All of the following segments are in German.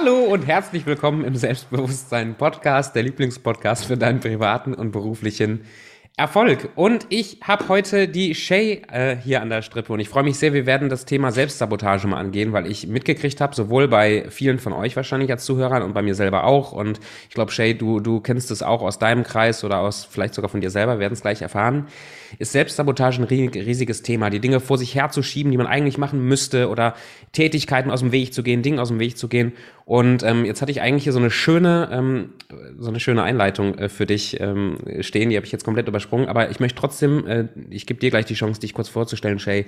Hallo und herzlich willkommen im Selbstbewusstsein Podcast, der Lieblingspodcast für deinen privaten und beruflichen Erfolg. Und ich habe heute die Shay äh, hier an der Strippe und ich freue mich sehr, wir werden das Thema Selbstsabotage mal angehen, weil ich mitgekriegt habe, sowohl bei vielen von euch wahrscheinlich als Zuhörern und bei mir selber auch. Und ich glaube, Shay, du, du kennst es auch aus deinem Kreis oder aus vielleicht sogar von dir selber, werden es gleich erfahren. Ist Selbstsabotage ein riesiges Thema, die Dinge vor sich herzuschieben, die man eigentlich machen müsste oder Tätigkeiten aus dem Weg zu gehen, Dinge aus dem Weg zu gehen. Und ähm, jetzt hatte ich eigentlich hier so eine schöne, ähm, so eine schöne Einleitung äh, für dich ähm, stehen. Die habe ich jetzt komplett übersprungen. Aber ich möchte trotzdem, äh, ich gebe dir gleich die Chance, dich kurz vorzustellen, Shay.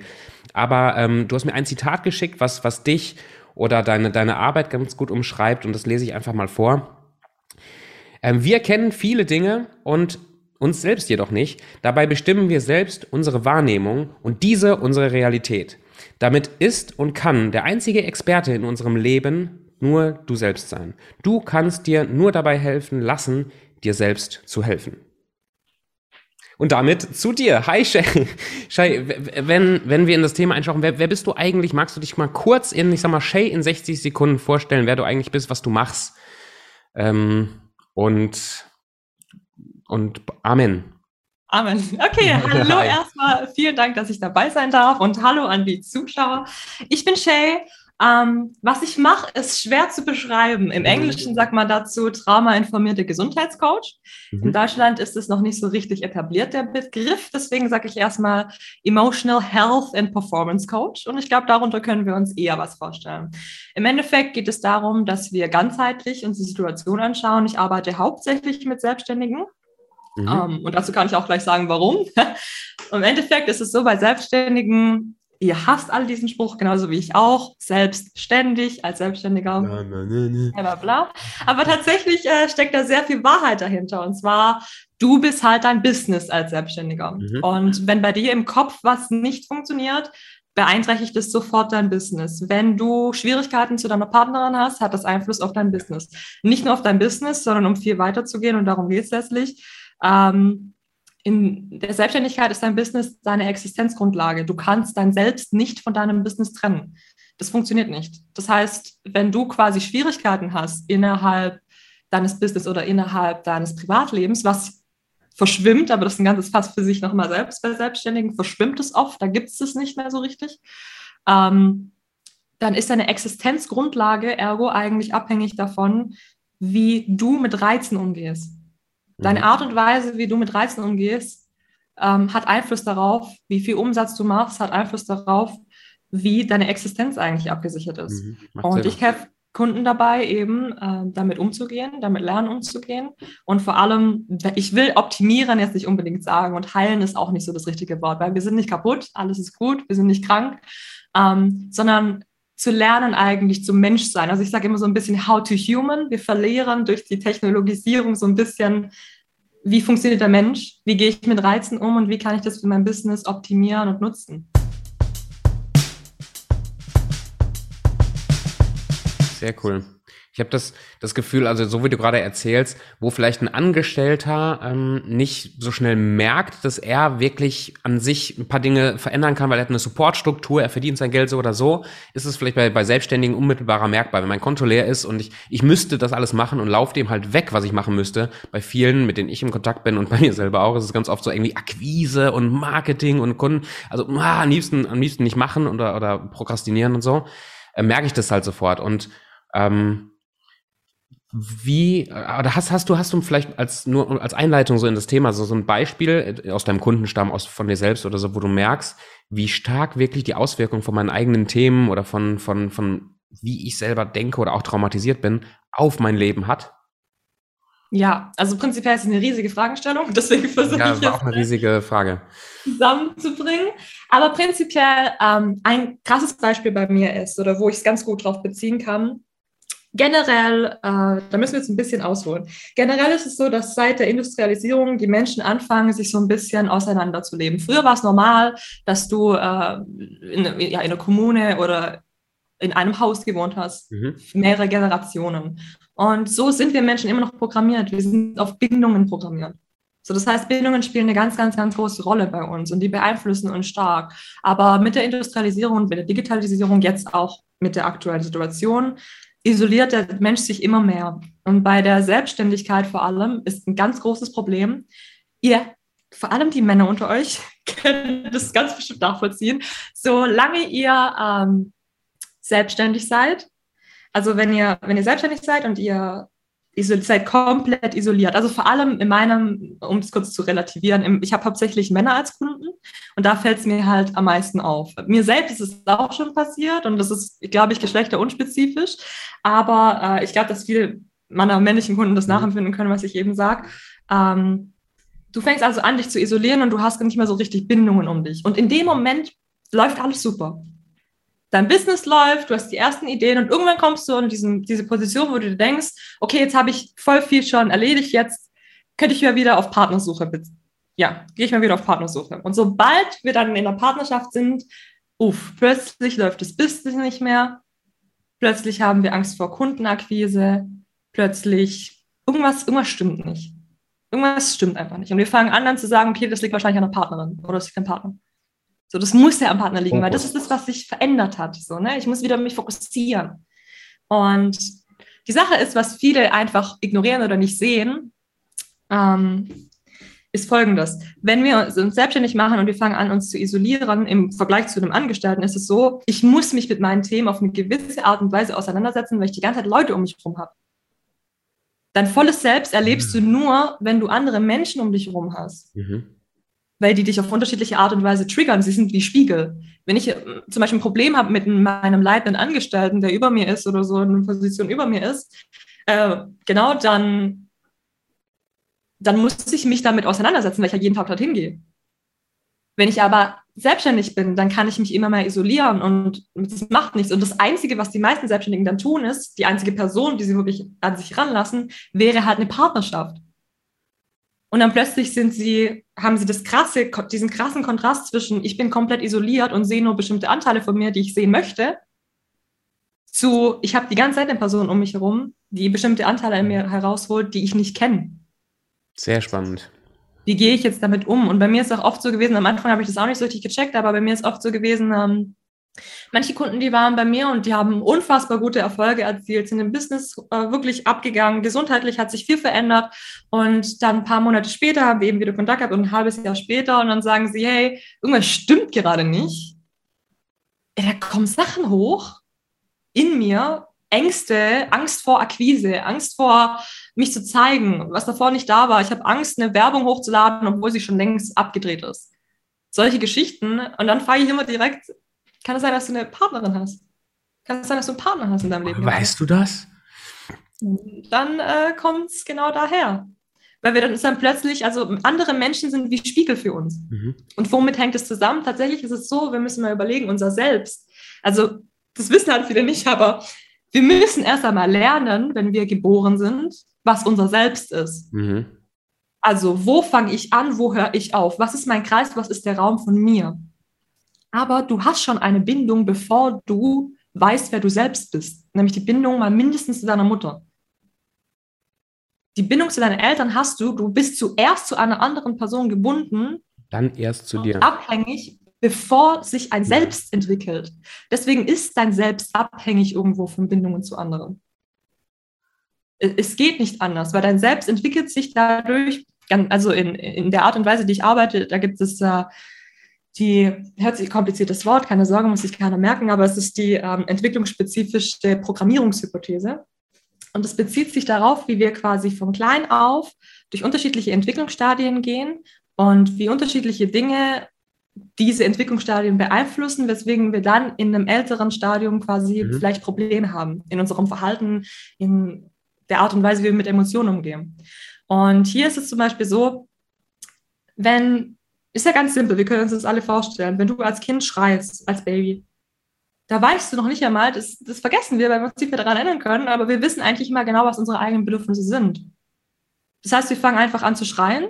Aber ähm, du hast mir ein Zitat geschickt, was, was dich oder deine, deine Arbeit ganz gut umschreibt. Und das lese ich einfach mal vor. Ähm, wir kennen viele Dinge und uns selbst jedoch nicht. Dabei bestimmen wir selbst unsere Wahrnehmung und diese unsere Realität. Damit ist und kann der einzige Experte in unserem Leben nur du selbst sein. Du kannst dir nur dabei helfen lassen, dir selbst zu helfen. Und damit zu dir. Hi Shay. Shay, wenn, wenn wir in das Thema einschauen, wer, wer bist du eigentlich? Magst du dich mal kurz in, ich sag mal, Shay in 60 Sekunden vorstellen, wer du eigentlich bist, was du machst? Ähm, und, und Amen. Amen. Okay, hallo erstmal. Vielen Dank, dass ich dabei sein darf und hallo an die Zuschauer. Ich bin Shay ähm, was ich mache, ist schwer zu beschreiben. Im mhm. Englischen sagt man dazu traumainformierte Gesundheitscoach. Mhm. In Deutschland ist es noch nicht so richtig etabliert, der Begriff. Deswegen sage ich erstmal Emotional Health and Performance Coach. Und ich glaube, darunter können wir uns eher was vorstellen. Im Endeffekt geht es darum, dass wir ganzheitlich uns die Situation anschauen. Ich arbeite hauptsächlich mit Selbstständigen. Mhm. Um, ähm, und dazu kann ich auch gleich sagen, warum. Im Endeffekt ist es so, bei Selbstständigen Ihr hasst all diesen Spruch, genauso wie ich auch. Selbstständig, als Selbstständiger. Na, na, na, bla, bla. Aber tatsächlich äh, steckt da sehr viel Wahrheit dahinter. Und zwar, du bist halt dein Business als Selbstständiger. Mhm. Und wenn bei dir im Kopf was nicht funktioniert, beeinträchtigt es sofort dein Business. Wenn du Schwierigkeiten zu deiner Partnerin hast, hat das Einfluss auf dein Business. Nicht nur auf dein Business, sondern um viel weiterzugehen, und darum geht es letztlich. Ähm, in der Selbstständigkeit ist dein Business deine Existenzgrundlage. Du kannst dein Selbst nicht von deinem Business trennen. Das funktioniert nicht. Das heißt, wenn du quasi Schwierigkeiten hast innerhalb deines Business oder innerhalb deines Privatlebens, was verschwimmt, aber das ist ein ganzes Fass für sich nochmal selbst bei Selbstständigen, verschwimmt es oft, da gibt es es nicht mehr so richtig, ähm, dann ist deine Existenzgrundlage ergo eigentlich abhängig davon, wie du mit Reizen umgehst. Deine mhm. Art und Weise, wie du mit Reizen umgehst, ähm, hat Einfluss darauf, wie viel Umsatz du machst, hat Einfluss darauf, wie deine Existenz eigentlich abgesichert ist. Mhm, und ich helfe Kunden dabei, eben äh, damit umzugehen, damit lernen umzugehen. Und vor allem, ich will optimieren jetzt nicht unbedingt sagen und heilen ist auch nicht so das richtige Wort, weil wir sind nicht kaputt, alles ist gut, wir sind nicht krank, ähm, sondern zu lernen, eigentlich zum Menschsein. Also ich sage immer so ein bisschen how to human. Wir verlieren durch die Technologisierung so ein bisschen, wie funktioniert der Mensch, wie gehe ich mit Reizen um und wie kann ich das für mein Business optimieren und nutzen. Sehr cool. Ich habe das, das Gefühl, also so wie du gerade erzählst, wo vielleicht ein Angestellter ähm, nicht so schnell merkt, dass er wirklich an sich ein paar Dinge verändern kann, weil er hat eine Supportstruktur, er verdient sein Geld so oder so, ist es vielleicht bei, bei Selbstständigen unmittelbarer merkbar. Wenn mein Konto leer ist und ich, ich müsste das alles machen und laufe dem halt weg, was ich machen müsste, bei vielen, mit denen ich im Kontakt bin und bei mir selber auch, ist es ganz oft so irgendwie Akquise und Marketing und Kunden, also ah, am liebsten, am liebsten nicht machen oder, oder prokrastinieren und so, äh, merke ich das halt sofort. Und ähm, wie, oder hast, hast du, hast du vielleicht als, nur als Einleitung so in das Thema, so, so ein Beispiel aus deinem Kundenstamm, aus, von dir selbst oder so, wo du merkst, wie stark wirklich die Auswirkungen von meinen eigenen Themen oder von, von, von wie ich selber denke oder auch traumatisiert bin, auf mein Leben hat? Ja, also prinzipiell ist es eine riesige Fragestellung, deswegen versuche ja, ich jetzt auch eine riesige Frage zusammenzubringen. Aber prinzipiell ähm, ein krasses Beispiel bei mir ist oder wo ich es ganz gut drauf beziehen kann, Generell, äh, da müssen wir jetzt ein bisschen ausholen. Generell ist es so, dass seit der Industrialisierung die Menschen anfangen, sich so ein bisschen auseinanderzuleben. Früher war es normal, dass du äh, in, ja, in einer Kommune oder in einem Haus gewohnt hast, mhm. mehrere Generationen. Und so sind wir Menschen immer noch programmiert. Wir sind auf Bindungen programmiert. So, das heißt, Bindungen spielen eine ganz, ganz, ganz große Rolle bei uns und die beeinflussen uns stark. Aber mit der Industrialisierung mit der Digitalisierung, jetzt auch mit der aktuellen Situation, isoliert der Mensch sich immer mehr. Und bei der Selbstständigkeit vor allem ist ein ganz großes Problem. Ihr, vor allem die Männer unter euch, können das ganz bestimmt nachvollziehen. Solange ihr ähm, selbstständig seid, also wenn ihr, wenn ihr selbstständig seid und ihr seid komplett isoliert. Also vor allem in meinem, um es kurz zu relativieren, ich habe hauptsächlich Männer als Kunden und da fällt es mir halt am meisten auf. Mir selbst ist es auch schon passiert und das ist, glaube ich, geschlechterunspezifisch. Aber äh, ich glaube, dass viele meiner männlichen Kunden das mhm. nachempfinden können, was ich eben sage. Ähm, du fängst also an, dich zu isolieren und du hast nicht mehr so richtig Bindungen um dich. Und in dem Moment läuft alles super dein Business läuft, du hast die ersten Ideen und irgendwann kommst du in diesen, diese Position, wo du denkst, okay, jetzt habe ich voll viel schon erledigt, jetzt könnte ich mal wieder auf Partnersuche. Ja, gehe ich mal wieder auf Partnersuche. Und sobald wir dann in der Partnerschaft sind, uff, plötzlich läuft das Business nicht mehr, plötzlich haben wir Angst vor Kundenakquise, plötzlich irgendwas, irgendwas stimmt nicht. Irgendwas stimmt einfach nicht. Und wir fangen an dann zu sagen, okay, das liegt wahrscheinlich an der Partnerin oder das liegt am Partner. So, das muss ja am Partner liegen, weil das ist das, was sich verändert hat. So, ne? Ich muss wieder mich fokussieren. Und die Sache ist, was viele einfach ignorieren oder nicht sehen, ähm, ist folgendes. Wenn wir uns selbstständig machen und wir fangen an, uns zu isolieren im Vergleich zu einem Angestellten, ist es so, ich muss mich mit meinen Themen auf eine gewisse Art und Weise auseinandersetzen, weil ich die ganze Zeit Leute um mich herum habe. Dein volles Selbst erlebst mhm. du nur, wenn du andere Menschen um dich herum hast. Mhm weil die dich auf unterschiedliche Art und Weise triggern. Sie sind wie Spiegel. Wenn ich äh, zum Beispiel ein Problem habe mit meinem leitenden Angestellten, der über mir ist oder so in einer Position über mir ist, äh, genau, dann, dann muss ich mich damit auseinandersetzen, weil ich ja jeden Tag dorthin gehe. Wenn ich aber selbstständig bin, dann kann ich mich immer mehr isolieren und das macht nichts. Und das Einzige, was die meisten Selbstständigen dann tun, ist, die einzige Person, die sie wirklich an sich ranlassen, wäre halt eine Partnerschaft. Und dann plötzlich sind sie, haben sie das krasse, diesen krassen Kontrast zwischen, ich bin komplett isoliert und sehe nur bestimmte Anteile von mir, die ich sehen möchte, zu, ich habe die ganze Zeit eine Person um mich herum, die bestimmte Anteile in mir herausholt, die ich nicht kenne. Sehr spannend. Wie gehe ich jetzt damit um? Und bei mir ist es auch oft so gewesen, am Anfang habe ich das auch nicht so richtig gecheckt, aber bei mir ist oft so gewesen, ähm, Manche Kunden, die waren bei mir und die haben unfassbar gute Erfolge erzielt, sind im Business äh, wirklich abgegangen. Gesundheitlich hat sich viel verändert. Und dann ein paar Monate später haben wir eben wieder Kontakt gehabt und ein halbes Jahr später und dann sagen sie, hey, irgendwas stimmt gerade nicht. Da kommen Sachen hoch in mir, Ängste, Angst vor Akquise, Angst vor mich zu zeigen, was davor nicht da war. Ich habe Angst, eine Werbung hochzuladen, obwohl sie schon längst abgedreht ist. Solche Geschichten. Und dann frage ich immer direkt, kann es sein, dass du eine Partnerin hast? Kann es sein, dass du einen Partner hast in deinem Leben? Weißt du das? Dann äh, kommt es genau daher. Weil wir dann ist dann plötzlich, also andere Menschen sind wie Spiegel für uns. Mhm. Und womit hängt es zusammen? Tatsächlich ist es so, wir müssen mal überlegen, unser Selbst. Also, das wissen halt viele nicht, aber wir müssen erst einmal lernen, wenn wir geboren sind, was unser Selbst ist. Mhm. Also, wo fange ich an, wo höre ich auf? Was ist mein Kreis, was ist der Raum von mir? Aber du hast schon eine Bindung, bevor du weißt, wer du selbst bist. Nämlich die Bindung mal mindestens zu deiner Mutter. Die Bindung zu deinen Eltern hast du, du bist zuerst zu einer anderen Person gebunden. Dann erst zu dir. Abhängig, bevor sich ein Selbst entwickelt. Deswegen ist dein Selbst abhängig irgendwo von Bindungen zu anderen. Es geht nicht anders, weil dein Selbst entwickelt sich dadurch, also in, in der Art und Weise, die ich arbeite, da gibt es äh, die, hört sich kompliziertes Wort, keine Sorge, muss sich keiner merken, aber es ist die ähm, entwicklungsspezifische Programmierungshypothese. Und es bezieht sich darauf, wie wir quasi von klein auf durch unterschiedliche Entwicklungsstadien gehen und wie unterschiedliche Dinge diese Entwicklungsstadien beeinflussen, weswegen wir dann in einem älteren Stadium quasi mhm. vielleicht Probleme haben in unserem Verhalten, in der Art und Weise, wie wir mit Emotionen umgehen. Und hier ist es zum Beispiel so, wenn ist ja ganz simpel, wir können uns das alle vorstellen. Wenn du als Kind schreist, als Baby, da weißt du noch nicht einmal, das, das vergessen wir, weil wir uns nicht mehr daran erinnern können, aber wir wissen eigentlich immer genau, was unsere eigenen Bedürfnisse sind. Das heißt, wir fangen einfach an zu schreien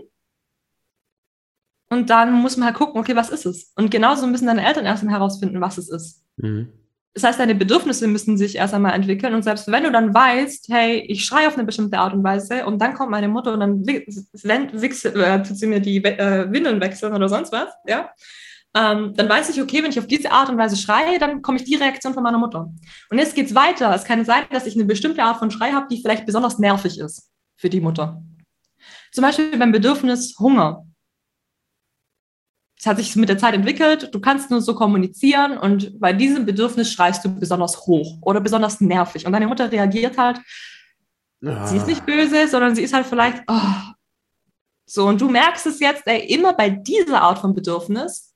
und dann muss man halt gucken, okay, was ist es? Und genauso müssen deine Eltern erstmal herausfinden, was es ist. Mhm. Das heißt, deine Bedürfnisse müssen sich erst einmal entwickeln. Und selbst wenn du dann weißt, hey, ich schreie auf eine bestimmte Art und Weise und dann kommt meine Mutter und dann wechselt, äh, tut sie mir die äh, Windeln wechseln oder sonst was, ja, ähm, dann weiß ich, okay, wenn ich auf diese Art und Weise schreie, dann komme ich die Reaktion von meiner Mutter. Und jetzt geht es weiter. Es kann sein, dass ich eine bestimmte Art von Schrei habe, die vielleicht besonders nervig ist für die Mutter. Zum Beispiel beim Bedürfnis Hunger. Es hat sich mit der Zeit entwickelt, du kannst nur so kommunizieren und bei diesem Bedürfnis schreist du besonders hoch oder besonders nervig. Und deine Mutter reagiert halt, ah. sie ist nicht böse, sondern sie ist halt vielleicht, oh. so, und du merkst es jetzt, ey, immer bei dieser Art von Bedürfnis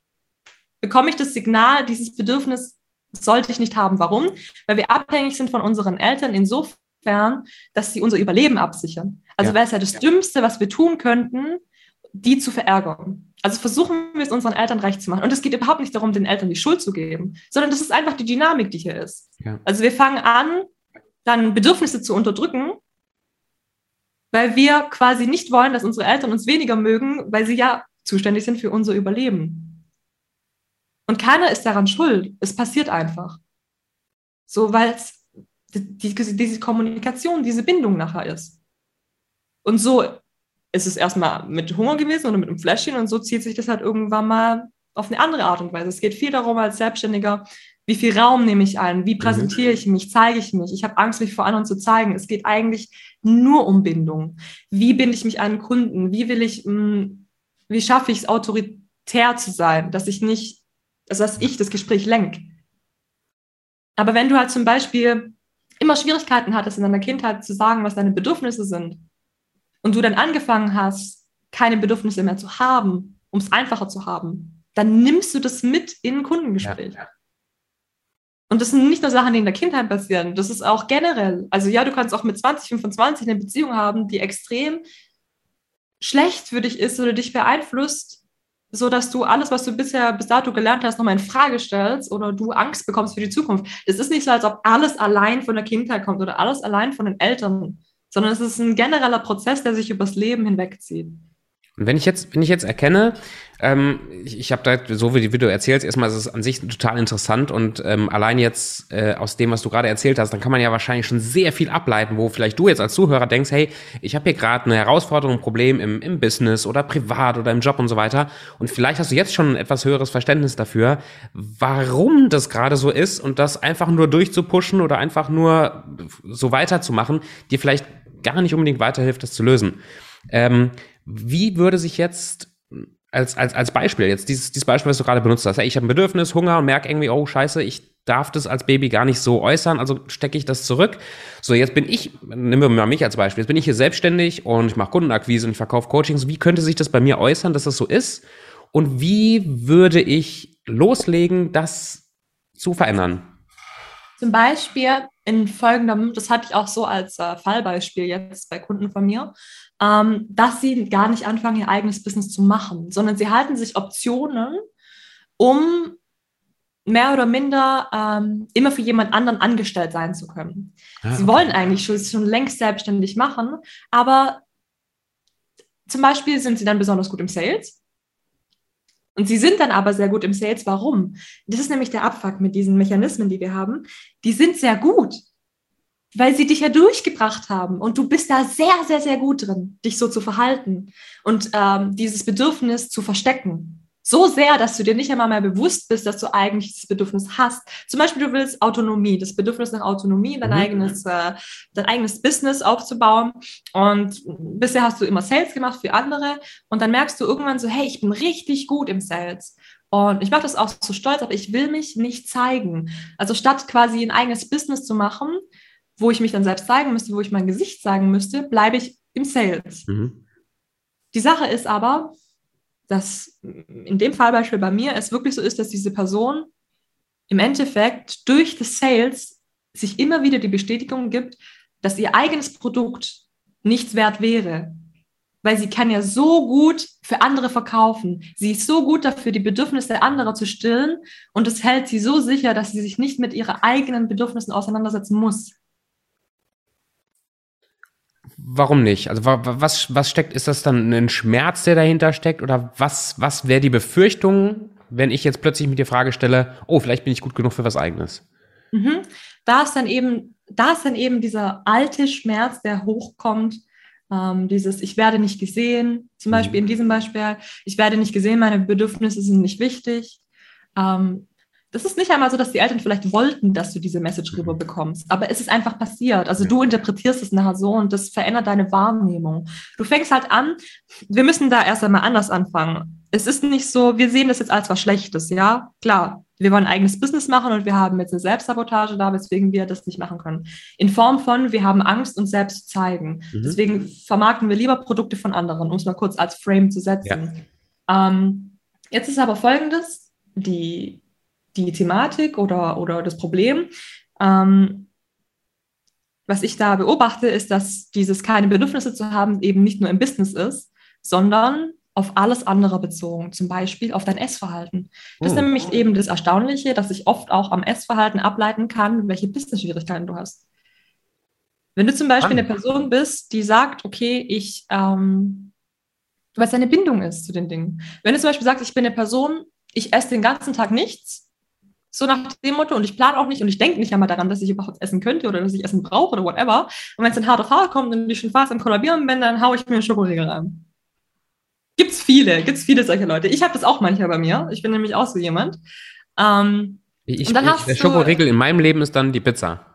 bekomme ich das Signal, dieses Bedürfnis sollte ich nicht haben. Warum? Weil wir abhängig sind von unseren Eltern insofern, dass sie unser Überleben absichern. Also ja. wäre es ja das ja. Dümmste, was wir tun könnten, die zu verärgern. Also versuchen wir es unseren Eltern recht zu machen. Und es geht überhaupt nicht darum, den Eltern die Schuld zu geben, sondern das ist einfach die Dynamik, die hier ist. Ja. Also wir fangen an, dann Bedürfnisse zu unterdrücken, weil wir quasi nicht wollen, dass unsere Eltern uns weniger mögen, weil sie ja zuständig sind für unser Überleben. Und keiner ist daran schuld. Es passiert einfach. So, weil es die, diese Kommunikation, diese Bindung nachher ist. Und so ist es erstmal mit Hunger gewesen oder mit einem Fläschchen und so zieht sich das halt irgendwann mal auf eine andere Art und Weise. Es geht viel darum als Selbstständiger, wie viel Raum nehme ich ein, wie präsentiere ich mich, zeige ich mich. Ich habe Angst, mich vor anderen zu zeigen. Es geht eigentlich nur um Bindung. Wie binde ich mich an Kunden? Wie will ich, mh, hm, wie schaffe ich es, autoritär zu sein, dass ich nicht also dass ich das Gespräch lenke. Aber wenn du halt zum Beispiel immer Schwierigkeiten hattest in deiner Kindheit zu sagen, was deine Bedürfnisse sind, und du dann angefangen hast, keine Bedürfnisse mehr zu haben, um es einfacher zu haben, dann nimmst du das mit in ein Kundengespräch. Ja. Und das sind nicht nur Sachen, die in der Kindheit passieren, das ist auch generell. Also ja, du kannst auch mit 20, 25 eine Beziehung haben, die extrem schlecht für dich ist oder dich beeinflusst, so dass du alles, was du bisher bis dato gelernt hast, nochmal in Frage stellst oder du Angst bekommst für die Zukunft. Es ist nicht so, als ob alles allein von der Kindheit kommt oder alles allein von den Eltern, sondern es ist ein genereller Prozess, der sich übers Leben hinwegzieht. Und wenn ich jetzt, wenn ich jetzt erkenne, ähm, ich, ich habe da, so wie, wie du erzählst, erstmal ist es an sich total interessant und ähm, allein jetzt äh, aus dem, was du gerade erzählt hast, dann kann man ja wahrscheinlich schon sehr viel ableiten, wo vielleicht du jetzt als Zuhörer denkst, hey, ich habe hier gerade eine Herausforderung, ein Problem im, im Business oder privat oder im Job und so weiter. Und vielleicht hast du jetzt schon ein etwas höheres Verständnis dafür, warum das gerade so ist und das einfach nur durchzupushen oder einfach nur so weiterzumachen, dir vielleicht gar nicht unbedingt weiterhilft, das zu lösen. Ähm, wie würde sich jetzt als, als, als Beispiel, jetzt dieses, dieses Beispiel, was du gerade benutzt hast, ich habe ein Bedürfnis, Hunger und merke irgendwie, oh scheiße, ich darf das als Baby gar nicht so äußern, also stecke ich das zurück. So, jetzt bin ich, nehmen wir mal mich als Beispiel, jetzt bin ich hier selbstständig und ich mache Kundenakquise und ich verkaufe Coachings. Wie könnte sich das bei mir äußern, dass das so ist? Und wie würde ich loslegen, das zu verändern? Zum Beispiel in folgendem, das hatte ich auch so als äh, Fallbeispiel jetzt bei Kunden von mir, ähm, dass sie gar nicht anfangen, ihr eigenes Business zu machen, sondern sie halten sich Optionen, um mehr oder minder ähm, immer für jemand anderen angestellt sein zu können. Ah, sie wollen eigentlich schon, schon längst selbstständig machen, aber zum Beispiel sind sie dann besonders gut im Sales und sie sind dann aber sehr gut im Sales. Warum? Das ist nämlich der Abfuck mit diesen Mechanismen, die wir haben. Die sind sehr gut, weil sie dich ja durchgebracht haben. Und du bist da sehr, sehr, sehr gut drin, dich so zu verhalten und ähm, dieses Bedürfnis zu verstecken. So sehr, dass du dir nicht einmal mehr bewusst bist, dass du eigentlich das Bedürfnis hast. Zum Beispiel, du willst Autonomie, das Bedürfnis nach Autonomie, dein, mhm. eigenes, äh, dein eigenes Business aufzubauen. Und bisher hast du immer Sales gemacht für andere. Und dann merkst du irgendwann so, hey, ich bin richtig gut im Sales. Und ich mache das auch so stolz, aber ich will mich nicht zeigen. Also statt quasi ein eigenes Business zu machen, wo ich mich dann selbst zeigen müsste, wo ich mein Gesicht zeigen müsste, bleibe ich im Sales. Mhm. Die Sache ist aber, dass in dem Fallbeispiel bei mir es wirklich so ist, dass diese Person im Endeffekt durch das Sales sich immer wieder die Bestätigung gibt, dass ihr eigenes Produkt nichts wert wäre. Weil sie kann ja so gut für andere verkaufen. Sie ist so gut dafür, die Bedürfnisse anderer zu stillen. Und es hält sie so sicher, dass sie sich nicht mit ihren eigenen Bedürfnissen auseinandersetzen muss. Warum nicht? Also was, was steckt, ist das dann ein Schmerz, der dahinter steckt? Oder was, was wäre die Befürchtung, wenn ich jetzt plötzlich mit dir Frage stelle, oh, vielleicht bin ich gut genug für was eigenes? Mhm. Da ist dann eben, da ist dann eben dieser alte Schmerz, der hochkommt, ähm, dieses Ich werde nicht gesehen, zum mhm. Beispiel mhm. in diesem Beispiel, ich werde nicht gesehen, meine Bedürfnisse sind nicht wichtig. ähm, das ist nicht einmal so, dass die Eltern vielleicht wollten, dass du diese Message rüber bekommst, aber es ist einfach passiert. Also du interpretierst es nachher so und das verändert deine Wahrnehmung. Du fängst halt an, wir müssen da erst einmal anders anfangen. Es ist nicht so, wir sehen das jetzt als was Schlechtes, ja? Klar, wir wollen ein eigenes Business machen und wir haben jetzt eine Selbstsabotage da, weswegen wir das nicht machen können. In Form von, wir haben Angst, uns selbst zu zeigen. Mhm. Deswegen vermarkten wir lieber Produkte von anderen, um es mal kurz als Frame zu setzen. Ja. Ähm, jetzt ist aber folgendes, die, die Thematik oder, oder das Problem. Ähm, was ich da beobachte, ist, dass dieses keine Bedürfnisse zu haben eben nicht nur im Business ist, sondern auf alles andere bezogen, zum Beispiel auf dein Essverhalten. Das ist oh. nämlich eben das Erstaunliche, dass ich oft auch am Essverhalten ableiten kann, welche Business-Schwierigkeiten du hast. Wenn du zum Beispiel eine Person bist, die sagt, okay, ich, ähm, was deine Bindung ist zu den Dingen. Wenn du zum Beispiel sagst, ich bin eine Person, ich esse den ganzen Tag nichts, so nach dem Motto, und ich plane auch nicht und ich denke nicht einmal daran, dass ich überhaupt essen könnte oder dass ich essen brauche oder whatever. Und wenn es dann hart auf hart kommt und ich schon fast am Kollabieren bin, dann haue ich mir einen Schokoriegel rein. Gibt's viele, gibt's viele solche Leute. Ich habe das auch manchmal bei mir. Ich bin nämlich auch so jemand. Ähm, ich, und dann ich, hast der Schokoregel in meinem Leben ist dann die Pizza.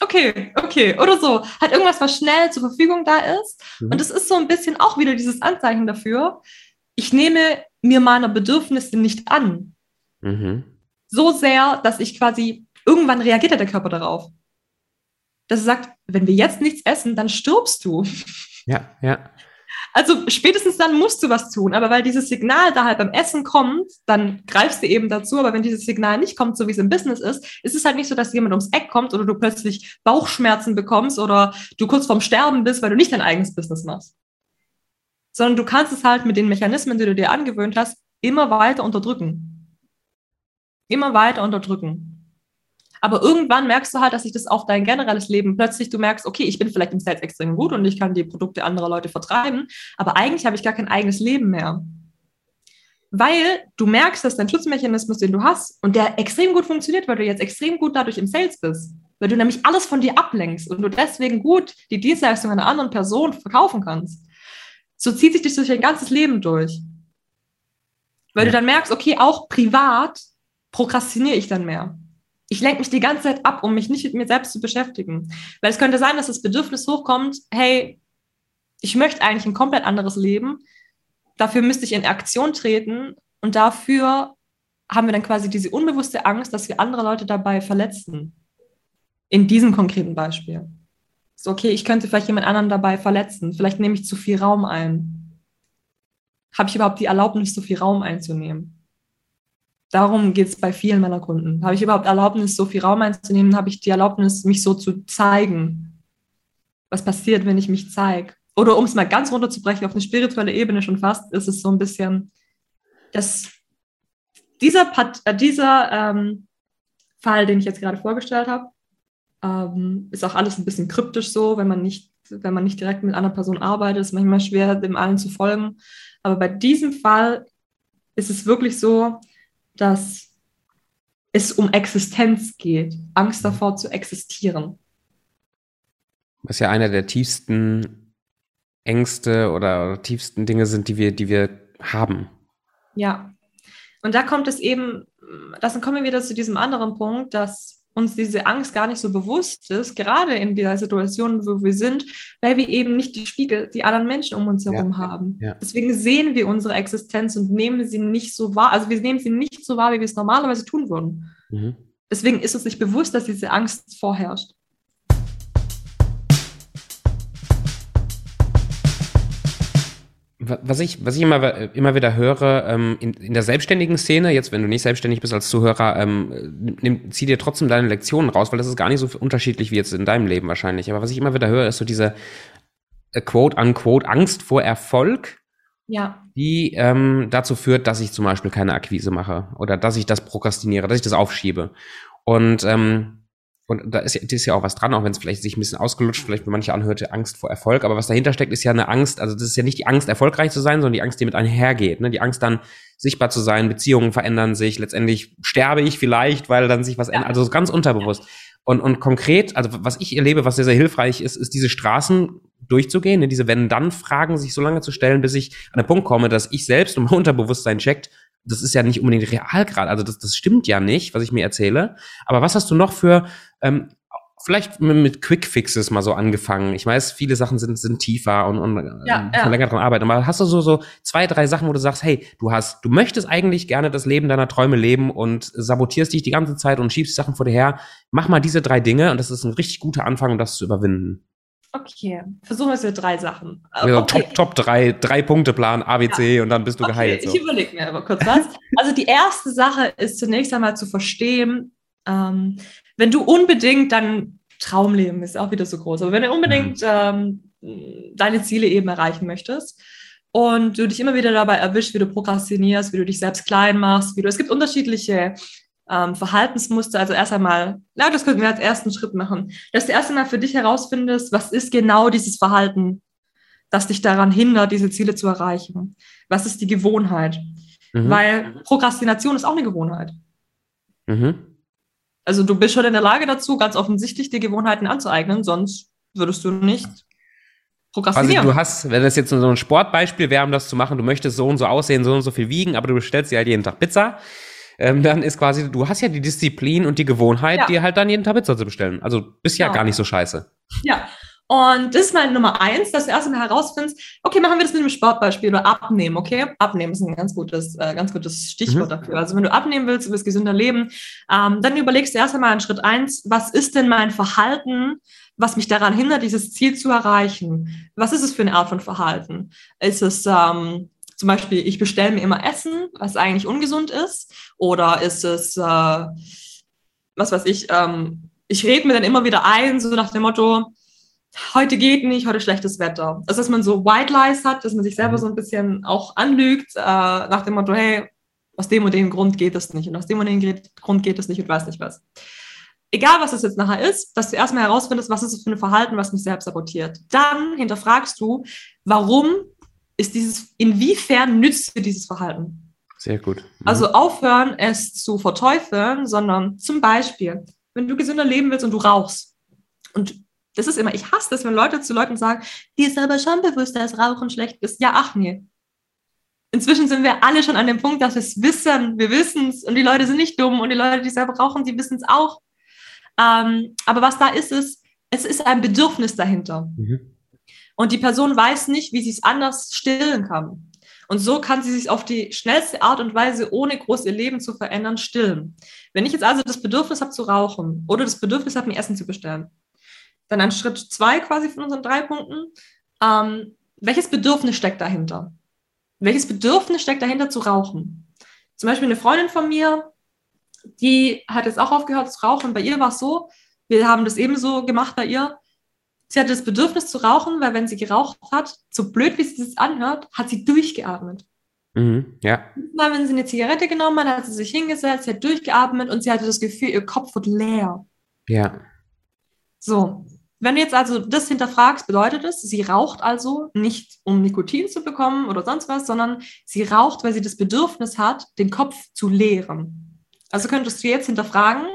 Okay, okay. Oder so. Hat irgendwas, was schnell zur Verfügung da ist. Mhm. Und es ist so ein bisschen auch wieder dieses Anzeichen dafür. Ich nehme mir meiner Bedürfnisse nicht an. Mhm. So sehr, dass ich quasi, irgendwann reagiert der Körper darauf. Dass er sagt, wenn wir jetzt nichts essen, dann stirbst du. Ja, ja. Also spätestens dann musst du was tun, aber weil dieses Signal da halt beim Essen kommt, dann greifst du eben dazu, aber wenn dieses Signal nicht kommt, so wie es im Business ist, ist es halt nicht so, dass jemand ums Eck kommt oder du plötzlich Bauchschmerzen bekommst oder du kurz vorm Sterben bist, weil du nicht dein eigenes Business machst. Sondern du kannst es halt mit den Mechanismen, die du dir angewöhnt hast, immer weiter unterdrücken. Immer weiter unterdrücken. Aber irgendwann merkst du halt, dass sich das auf dein generelles Leben plötzlich, du merkst, okay, ich bin vielleicht im Sales extrem gut und ich kann die Produkte anderer Leute vertreiben, aber eigentlich habe ich gar kein eigenes Leben mehr. Weil du merkst, dass dein Schutzmechanismus, den du hast und der extrem gut funktioniert, weil du jetzt extrem gut dadurch im Sales bist, weil du nämlich alles von dir ablenkst und du deswegen gut die Dienstleistung einer anderen Person verkaufen kannst. So zieht sich das durch dein ganzes Leben durch. Weil du dann merkst, okay, auch privat prokrastiniere ich dann mehr ich lenke mich die ganze Zeit ab, um mich nicht mit mir selbst zu beschäftigen. Weil es könnte sein, dass das Bedürfnis hochkommt, hey, ich möchte eigentlich ein komplett anderes Leben. Dafür müsste ich in Aktion treten und dafür haben wir dann quasi diese unbewusste Angst, dass wir andere Leute dabei verletzen. In diesem konkreten Beispiel. So, okay, ich könnte vielleicht jemand anderen dabei verletzen. Vielleicht nehme ich zu viel Raum ein. Habe ich überhaupt die Erlaubnis, zu viel Raum einzunehmen? Darum geht es bei vielen meiner Kunden. Habe ich überhaupt Erlaubnis, so viel Raum einzunehmen? Habe ich die Erlaubnis, mich so zu zeigen? Was passiert, wenn ich mich zeige? Oder um es mal ganz runterzubrechen, auf eine spirituelle Ebene schon fast, ist es so ein bisschen, dass dieser, äh, dieser ähm, Fall, den ich jetzt gerade vorgestellt habe, ähm, ist auch alles ein bisschen kryptisch so, wenn man nicht, wenn man nicht direkt mit einer Person arbeitet, ist manchmal schwer, dem allen zu folgen. Aber bei diesem Fall ist es wirklich so, dass es um Existenz geht, Angst davor zu existieren. Was ja einer der tiefsten Ängste oder, oder tiefsten Dinge sind, die wir, die wir haben. Ja. Und da kommt es eben, das kommen wir wieder zu diesem anderen Punkt, dass uns diese Angst gar nicht so bewusst ist, gerade in dieser Situation, wo wir sind, weil wir eben nicht die Spiegel, die anderen Menschen um uns herum ja, haben. Ja. Deswegen sehen wir unsere Existenz und nehmen sie nicht so wahr, also wir nehmen sie nicht so wahr, wie wir es normalerweise tun würden. Mhm. Deswegen ist uns nicht bewusst, dass diese Angst vorherrscht. Was ich, was ich immer, immer wieder höre, ähm, in, in der selbstständigen Szene, jetzt wenn du nicht selbstständig bist als Zuhörer, ähm, nimm, zieh dir trotzdem deine Lektionen raus, weil das ist gar nicht so unterschiedlich wie jetzt in deinem Leben wahrscheinlich. Aber was ich immer wieder höre, ist so diese äh, quote-unquote Angst vor Erfolg, ja. die ähm, dazu führt, dass ich zum Beispiel keine Akquise mache oder dass ich das prokrastiniere, dass ich das aufschiebe. Und ähm, und da ist, ja, ist ja auch was dran, auch wenn es vielleicht sich ein bisschen ausgelutscht, vielleicht für manche anhörte, Angst vor Erfolg. Aber was dahinter steckt, ist ja eine Angst, also das ist ja nicht die Angst, erfolgreich zu sein, sondern die Angst, die mit einhergeht. Ne? Die Angst dann, sichtbar zu sein, Beziehungen verändern sich, letztendlich sterbe ich vielleicht, weil dann sich was ändert. Also ganz unterbewusst. Und, und konkret, also was ich erlebe, was sehr, sehr hilfreich ist, ist diese Straßen durchzugehen, ne? diese Wenn-Dann-Fragen sich so lange zu stellen, bis ich an den Punkt komme, dass ich selbst und mein Unterbewusstsein checkt, das ist ja nicht unbedingt real gerade, also das, das stimmt ja nicht, was ich mir erzähle. Aber was hast du noch für, ähm, vielleicht mit Quick Fixes mal so angefangen? Ich weiß, viele Sachen sind, sind tiefer und, und ja, äh, ja. länger dran arbeiten, aber hast du so, so zwei, drei Sachen, wo du sagst, hey, du hast, du möchtest eigentlich gerne das Leben deiner Träume leben und sabotierst dich die ganze Zeit und schiebst Sachen vor dir her. Mach mal diese drei Dinge und das ist ein richtig guter Anfang, um das zu überwinden. Okay, versuchen wir es mit drei Sachen. Also okay. Top, Top drei, drei Punkte Plan, ABC ja. und dann bist du okay, geheilt. So. Ich überlege mir aber kurz was. also die erste Sache ist zunächst einmal zu verstehen, ähm, wenn du unbedingt dein Traumleben ist auch wieder so groß, aber wenn du unbedingt mhm. ähm, deine Ziele eben erreichen möchtest und du dich immer wieder dabei erwischst, wie du prokrastinierst, wie du dich selbst klein machst, wie du, es gibt unterschiedliche ähm, Verhaltensmuster. Also erst einmal, na, das könnten wir als ersten Schritt machen, dass du erst einmal für dich herausfindest, was ist genau dieses Verhalten, das dich daran hindert, diese Ziele zu erreichen. Was ist die Gewohnheit? Mhm. Weil Prokrastination ist auch eine Gewohnheit. Mhm. Also du bist schon in der Lage dazu, ganz offensichtlich die Gewohnheiten anzueignen, sonst würdest du nicht prokrastinieren. Also du hast, wenn das jetzt so ein Sportbeispiel wäre, um das zu machen, du möchtest so und so aussehen, so und so viel wiegen, aber du bestellst dir halt jeden Tag Pizza, ähm, dann ist quasi, du hast ja die Disziplin und die Gewohnheit, ja. dir halt dann jeden Tag Pizza zu bestellen. Also bist ja, genau. gar nicht so scheiße. Ja. Und das ist mal Nummer eins, dass du erstmal herausfindest, okay, machen wir das mit einem Sportbeispiel oder abnehmen, okay? Abnehmen ist ein ganz gutes, äh, ganz gutes Stichwort mhm. dafür. Also wenn du abnehmen willst, du willst gesünder leben, ähm, dann überlegst du erst einmal in Schritt eins, was ist denn mein Verhalten, was mich daran hindert, dieses Ziel zu erreichen? Was ist es für eine Art von Verhalten? Ist es ähm, zum Beispiel, ich bestelle mir immer Essen, was eigentlich ungesund ist, oder ist es, äh, was weiß ich, ähm, ich rede mir dann immer wieder ein, so nach dem Motto, heute geht nicht, heute schlechtes Wetter. Also, dass man so White Lies hat, dass man sich selber mhm. so ein bisschen auch anlügt, äh, nach dem Motto, hey, aus dem und dem Grund geht es nicht und aus dem und dem Grund geht es nicht und weiß nicht was. Egal, was es jetzt nachher ist, dass du erstmal herausfindest, was ist es für ein Verhalten, was mich selbst sabotiert. Dann hinterfragst du, warum ist dieses, inwiefern nützt dir dieses Verhalten? Sehr gut. Mhm. Also aufhören, es zu verteufeln, sondern zum Beispiel, wenn du gesünder leben willst und du rauchst. Und das ist immer, ich hasse das, wenn Leute zu Leuten sagen, dir ist aber schon bewusst, dass Rauchen schlecht ist. Ja, ach nee. Inzwischen sind wir alle schon an dem Punkt, dass wir es wissen. Wir wissen es und die Leute sind nicht dumm und die Leute, die selber rauchen, die wissen es auch. Ähm, aber was da ist, ist, es ist ein Bedürfnis dahinter. Mhm. Und die Person weiß nicht, wie sie es anders stillen kann. Und so kann sie sich auf die schnellste Art und Weise, ohne groß ihr Leben zu verändern, stillen. Wenn ich jetzt also das Bedürfnis habe zu rauchen oder das Bedürfnis habe, mir Essen zu bestellen, dann an Schritt zwei quasi von unseren drei Punkten, ähm, welches Bedürfnis steckt dahinter? Welches Bedürfnis steckt dahinter zu rauchen? Zum Beispiel eine Freundin von mir, die hat jetzt auch aufgehört zu rauchen. Bei ihr war es so, wir haben das ebenso gemacht bei ihr. Sie hatte das Bedürfnis zu rauchen, weil wenn sie geraucht hat, so blöd wie sie das anhört, hat sie durchgeatmet. Mhm, ja. Mal, wenn sie eine Zigarette genommen hat, hat sie sich hingesetzt, sie hat durchgeatmet und sie hatte das Gefühl, ihr Kopf wird leer. Ja. So, wenn du jetzt also das hinterfragst, bedeutet es, sie raucht also nicht, um Nikotin zu bekommen oder sonst was, sondern sie raucht, weil sie das Bedürfnis hat, den Kopf zu leeren. Also könntest du jetzt hinterfragen,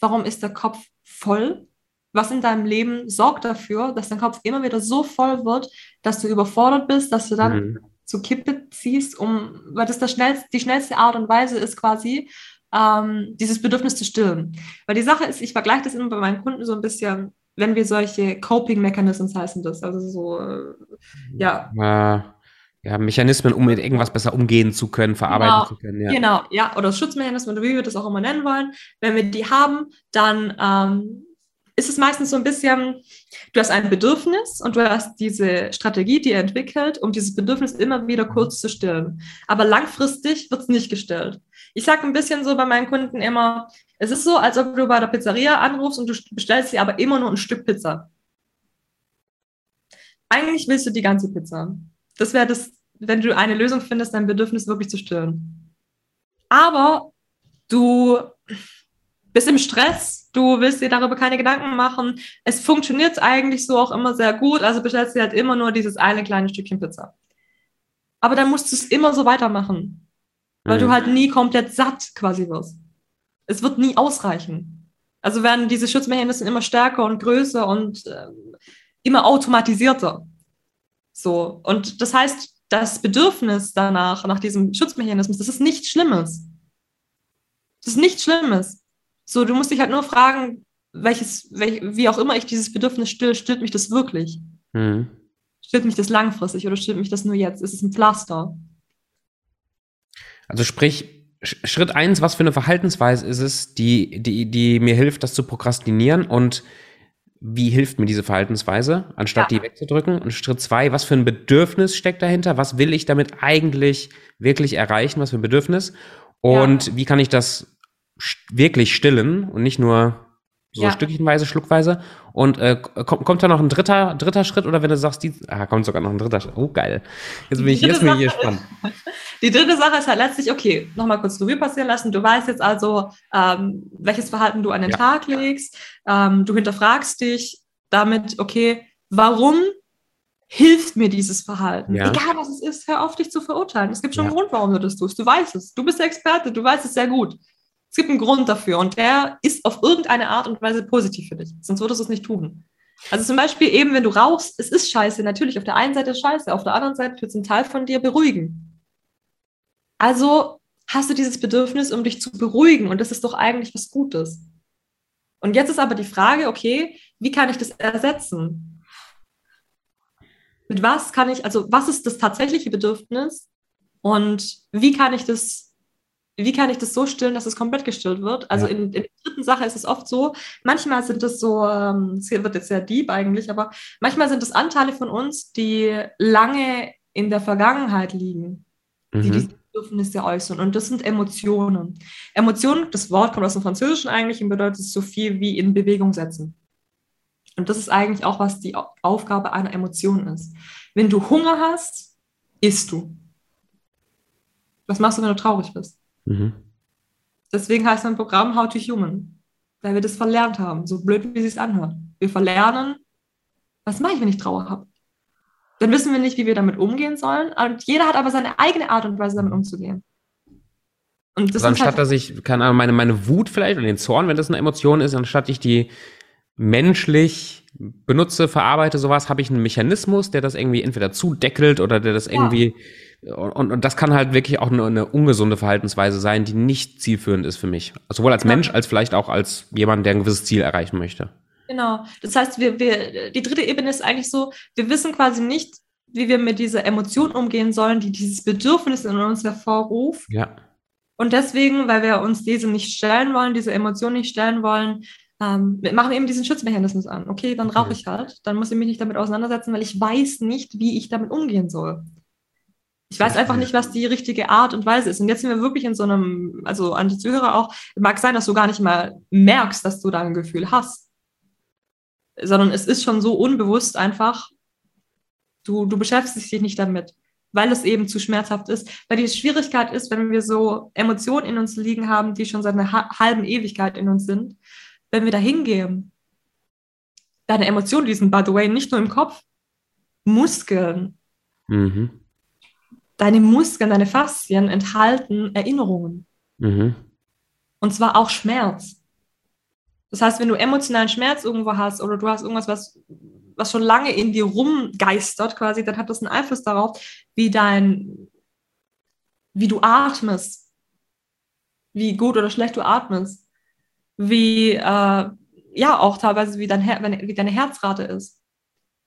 warum ist der Kopf voll? Was in deinem Leben sorgt dafür, dass dein Kopf immer wieder so voll wird, dass du überfordert bist, dass du dann mhm. zu Kippe ziehst, um, weil das, das schnellste, die schnellste Art und Weise ist quasi, ähm, dieses Bedürfnis zu stillen. Weil die Sache ist, ich vergleiche das immer bei meinen Kunden so ein bisschen, wenn wir solche Coping Mechanisms heißen das, also so, äh, ja. Äh ja, Mechanismen, um mit irgendwas besser umgehen zu können, verarbeiten genau, zu können. Ja. Genau, ja, oder Schutzmechanismen, wie wir das auch immer nennen wollen. Wenn wir die haben, dann ähm, ist es meistens so ein bisschen, du hast ein Bedürfnis und du hast diese Strategie, die ihr entwickelt, um dieses Bedürfnis immer wieder kurz zu stillen. Aber langfristig wird es nicht gestillt. Ich sage ein bisschen so bei meinen Kunden immer, es ist so, als ob du bei der Pizzeria anrufst und du bestellst dir aber immer nur ein Stück Pizza. Eigentlich willst du die ganze Pizza. Das wäre das, wenn du eine Lösung findest, dein Bedürfnis wirklich zu stillen. Aber du bist im Stress, du willst dir darüber keine Gedanken machen. Es funktioniert eigentlich so auch immer sehr gut, also bestellst du halt immer nur dieses eine kleine Stückchen Pizza. Aber dann musst du es immer so weitermachen, weil mhm. du halt nie komplett satt quasi wirst. Es wird nie ausreichen. Also werden diese Schutzmechanismen immer stärker und größer und äh, immer automatisierter. So. Und das heißt, das Bedürfnis danach, nach diesem Schutzmechanismus, das ist nichts Schlimmes. Das ist nichts Schlimmes. So, du musst dich halt nur fragen, welches, welch, wie auch immer ich dieses Bedürfnis still, stillt mich das wirklich? Mhm. Stillt mich das langfristig oder stillt mich das nur jetzt? Ist es ein Pflaster? Also sprich, Schritt eins, was für eine Verhaltensweise ist es, die, die, die mir hilft, das zu prokrastinieren und wie hilft mir diese Verhaltensweise, anstatt ja. die wegzudrücken? Und Schritt zwei, was für ein Bedürfnis steckt dahinter? Was will ich damit eigentlich wirklich erreichen? Was für ein Bedürfnis? Und ja. wie kann ich das wirklich stillen und nicht nur so ja. stückchenweise, schluckweise. Und äh, kommt, kommt da noch ein dritter, dritter Schritt oder wenn du sagst, die, ah, kommt sogar noch ein dritter Schritt. Oh, geil. Jetzt bin ich, jetzt bin ich hier spannend. Die dritte Sache ist halt letztlich, okay, nochmal kurz Revue passieren lassen. Du weißt jetzt also, ähm, welches Verhalten du an den ja. Tag legst. Ähm, du hinterfragst dich damit, okay, warum hilft mir dieses Verhalten? Ja. Egal was es ist, hör auf dich zu verurteilen. Es gibt schon einen Grund, warum du das tust. Du weißt es. Du bist der Experte, du weißt es sehr gut. Es gibt einen Grund dafür und der ist auf irgendeine Art und Weise positiv für dich. Sonst würdest du es nicht tun. Also zum Beispiel eben, wenn du rauchst, es ist scheiße. Natürlich, auf der einen Seite scheiße, auf der anderen Seite wird es einen Teil von dir beruhigen. Also hast du dieses Bedürfnis, um dich zu beruhigen und das ist doch eigentlich was Gutes. Und jetzt ist aber die Frage, okay, wie kann ich das ersetzen? Mit was kann ich, also was ist das tatsächliche Bedürfnis und wie kann ich das wie kann ich das so stillen, dass es komplett gestillt wird? Also ja. in, in, der dritten Sache ist es oft so, manchmal sind es so, ähm, es wird jetzt sehr deep eigentlich, aber manchmal sind es Anteile von uns, die lange in der Vergangenheit liegen, mhm. die diese Bedürfnisse äußern. Und das sind Emotionen. Emotionen, das Wort kommt aus dem Französischen eigentlich und bedeutet so viel wie in Bewegung setzen. Und das ist eigentlich auch, was die Aufgabe einer Emotion ist. Wenn du Hunger hast, isst du. Was machst du, wenn du traurig bist? Mhm. Deswegen heißt mein Programm How to Human, weil wir das verlernt haben, so blöd wie es sich anhört. Wir verlernen, was mache ich, wenn ich Trauer habe? Dann wissen wir nicht, wie wir damit umgehen sollen. Und jeder hat aber seine eigene Art und Weise, damit umzugehen. Und das also anstatt halt dass ich, keine Ahnung, meine, meine Wut vielleicht oder den Zorn, wenn das eine Emotion ist, anstatt ich die menschlich benutze, verarbeite, sowas, habe ich einen Mechanismus, der das irgendwie entweder zudeckelt oder der das irgendwie ja und, und das kann halt wirklich auch eine, eine, ungesunde Verhaltensweise sein, die nicht zielführend ist für mich. Sowohl als Mensch als vielleicht auch als jemand, der ein gewisses Ziel erreichen möchte. Genau. Das heißt, wir, wir, die dritte Ebene ist eigentlich so, wir wissen quasi nicht, wie wir mit dieser Emotion umgehen sollen, die dieses Bedürfnis in uns hervorruft. Ja. Und deswegen, weil wir uns diese nicht stellen wollen, diese Emotion nicht stellen wollen, ähm, machen wir eben diesen Schutzmechanismus an. Okay, dann rauche ich halt. Dann muss ich mich nicht damit auseinandersetzen, weil ich weiß nicht, wie ich damit umgehen soll. Ich weiß einfach nicht, was die richtige Art und Weise ist. Und jetzt sind wir wirklich in so einem, also an die Zuhörer auch, mag sein, dass du gar nicht mal merkst, dass du da ein Gefühl hast. Sondern es ist schon so unbewusst einfach, du, du beschäftigst dich nicht damit, weil es eben zu schmerzhaft ist. Weil die Schwierigkeit ist, wenn wir so Emotionen in uns liegen haben, die schon seit einer halben Ewigkeit in uns sind, wenn wir da hingehen, deine Emotionen, die sind, by the way, nicht nur im Kopf, Muskeln. Mhm deine Muskeln, deine Faszien enthalten Erinnerungen. Mhm. Und zwar auch Schmerz. Das heißt, wenn du emotionalen Schmerz irgendwo hast oder du hast irgendwas, was, was schon lange in dir rumgeistert, quasi, dann hat das einen Einfluss darauf, wie dein, wie du atmest, wie gut oder schlecht du atmest, wie, äh, ja, auch teilweise, wie, dein Her wie deine Herzrate ist,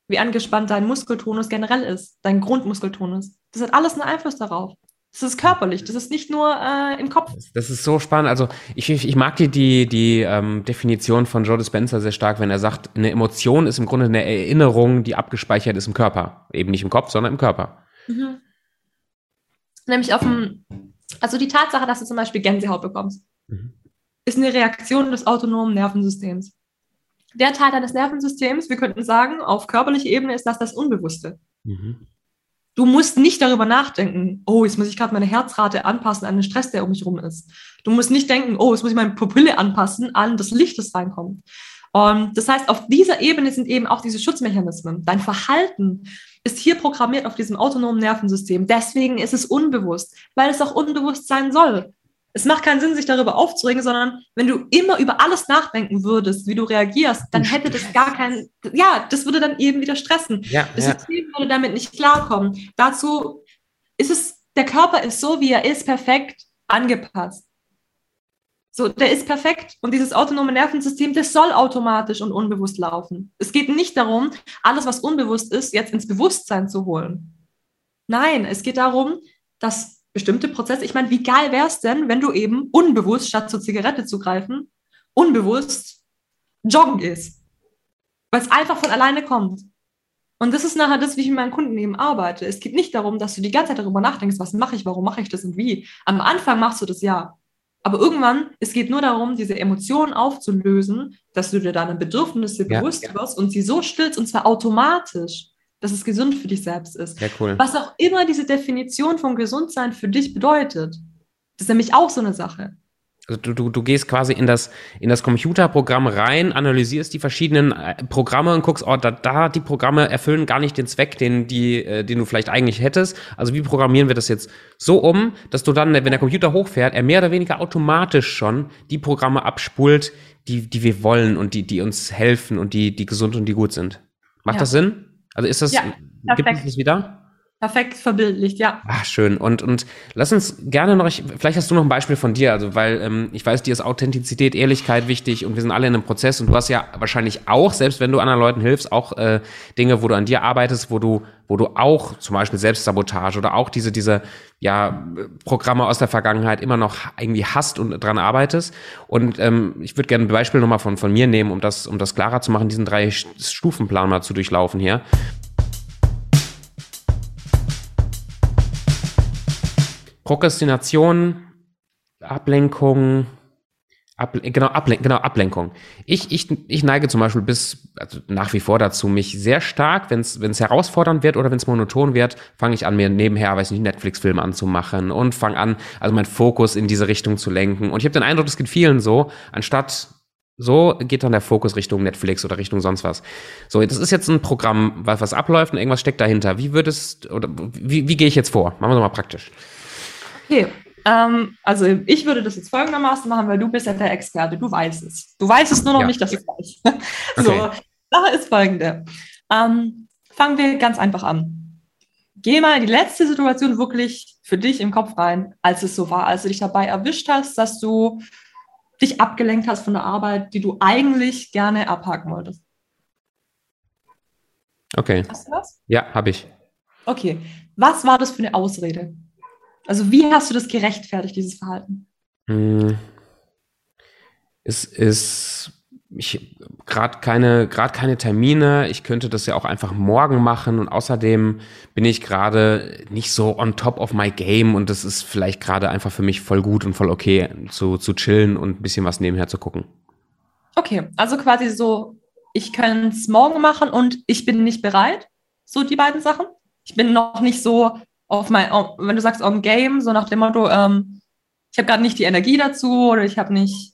wie angespannt dein Muskeltonus generell ist, dein Grundmuskeltonus. Das hat alles einen Einfluss darauf. Das ist körperlich, das ist nicht nur äh, im Kopf. Das ist so spannend. Also ich, ich, ich mag die, die, die ähm, Definition von Joe Dispenza sehr stark, wenn er sagt, eine Emotion ist im Grunde eine Erinnerung, die abgespeichert ist im Körper. Eben nicht im Kopf, sondern im Körper. Mhm. Nämlich auf dem, also die Tatsache, dass du zum Beispiel Gänsehaut bekommst, mhm. ist eine Reaktion des autonomen Nervensystems. Der Teil deines Nervensystems, wir könnten sagen, auf körperlicher Ebene ist das das Unbewusste. Mhm. Du musst nicht darüber nachdenken, oh, jetzt muss ich gerade meine Herzrate anpassen an den Stress, der um mich rum ist. Du musst nicht denken, oh, jetzt muss ich meine Pupille anpassen an das Licht, das reinkommt. Und das heißt, auf dieser Ebene sind eben auch diese Schutzmechanismen. Dein Verhalten ist hier programmiert auf diesem autonomen Nervensystem. Deswegen ist es unbewusst, weil es auch unbewusst sein soll es macht keinen Sinn, sich darüber aufzuregen, sondern wenn du immer über alles nachdenken würdest, wie du reagierst, dann hätte das gar keinen, ja, das würde dann eben wieder stressen. Ja, das ja. System würde damit nicht klarkommen. Dazu ist es, der Körper ist so, wie er ist, perfekt angepasst. So, der ist perfekt und dieses autonome Nervensystem, das soll automatisch und unbewusst laufen. Es geht nicht darum, alles, was unbewusst ist, jetzt ins Bewusstsein zu holen. Nein, es geht darum, dass bestimmte Prozesse, ich meine, wie geil wäre es denn, wenn du eben unbewusst, statt zur Zigarette zu greifen, unbewusst joggen ist. Weil es einfach von alleine kommt. Und das ist nachher das, wie ich mit meinen Kunden eben arbeite. Es geht nicht darum, dass du die ganze Zeit darüber nachdenkst, was mache ich, warum mache ich das und wie. Am Anfang machst du das ja. Aber irgendwann, es geht nur darum, diese Emotionen aufzulösen, dass du dir deine Bedürfnisse ja, bewusst ja. wirst und sie so stillst und zwar automatisch, dass es gesund für dich selbst ist. Ja, cool. Was auch immer diese Definition von Gesundsein für dich bedeutet. Das ist nämlich auch so eine Sache. Also du, du, du gehst quasi in das, in das Computerprogramm rein, analysierst die verschiedenen äh, Programme und guckst, oh, da, da die Programme erfüllen gar nicht den Zweck, den, die, äh, den du vielleicht eigentlich hättest. Also wie programmieren wir das jetzt so um, dass du dann, wenn der Computer hochfährt, er mehr oder weniger automatisch schon die Programme abspult, die, die wir wollen und die, die uns helfen und die, die gesund und die gut sind. Macht ja. das Sinn? Also ist das, ja, gibt es das wieder? Perfekt verbildlicht, ja. Ach, schön. Und, und lass uns gerne noch, vielleicht hast du noch ein Beispiel von dir, also weil ähm, ich weiß, dir ist Authentizität, Ehrlichkeit wichtig und wir sind alle in einem Prozess und du hast ja wahrscheinlich auch, selbst wenn du anderen Leuten hilfst, auch äh, Dinge, wo du an dir arbeitest, wo du, wo du auch zum Beispiel Selbstsabotage oder auch diese, diese ja, Programme aus der Vergangenheit immer noch irgendwie hast und dran arbeitest. Und ähm, ich würde gerne ein Beispiel nochmal von, von mir nehmen, um das, um das klarer zu machen, diesen drei Stufenplan mal zu durchlaufen hier. Prokrastination, Ablenkung, Able genau, Ablen genau, Ablenkung. Ich, ich, ich neige zum Beispiel bis, also nach wie vor dazu, mich sehr stark, wenn es herausfordernd wird oder wenn es monoton wird, fange ich an, mir nebenher, weiß nicht, Netflix-Filme anzumachen und fange an, also meinen Fokus in diese Richtung zu lenken. Und ich habe den Eindruck, das geht vielen so, anstatt so geht dann der Fokus Richtung Netflix oder Richtung sonst was. So, das ist jetzt ein Programm, was, was abläuft und irgendwas steckt dahinter. Wie würdest, oder wie, wie gehe ich jetzt vor? Machen wir es mal praktisch. Okay, ähm, also ich würde das jetzt folgendermaßen machen, weil du bist ja der Experte, du weißt es. Du weißt es nur noch ja. nicht, dass ich weiß. so, okay. Sache ist folgende. Ähm, fangen wir ganz einfach an. Geh mal in die letzte Situation wirklich für dich im Kopf rein, als es so war, als du dich dabei erwischt hast, dass du dich abgelenkt hast von der Arbeit, die du eigentlich gerne abhaken wolltest. Okay. Hast du das? Ja, habe ich. Okay. Was war das für eine Ausrede? Also wie hast du das gerechtfertigt, dieses Verhalten? Hm. Es ist ich gerade keine gerade keine Termine. Ich könnte das ja auch einfach morgen machen und außerdem bin ich gerade nicht so on top of my game und das ist vielleicht gerade einfach für mich voll gut und voll okay zu zu chillen und ein bisschen was nebenher zu gucken. Okay, also quasi so ich kann es morgen machen und ich bin nicht bereit. So die beiden Sachen. Ich bin noch nicht so auf mein, wenn du sagst on Game, so nach dem Motto, ähm, ich habe gerade nicht die Energie dazu oder ich habe nicht.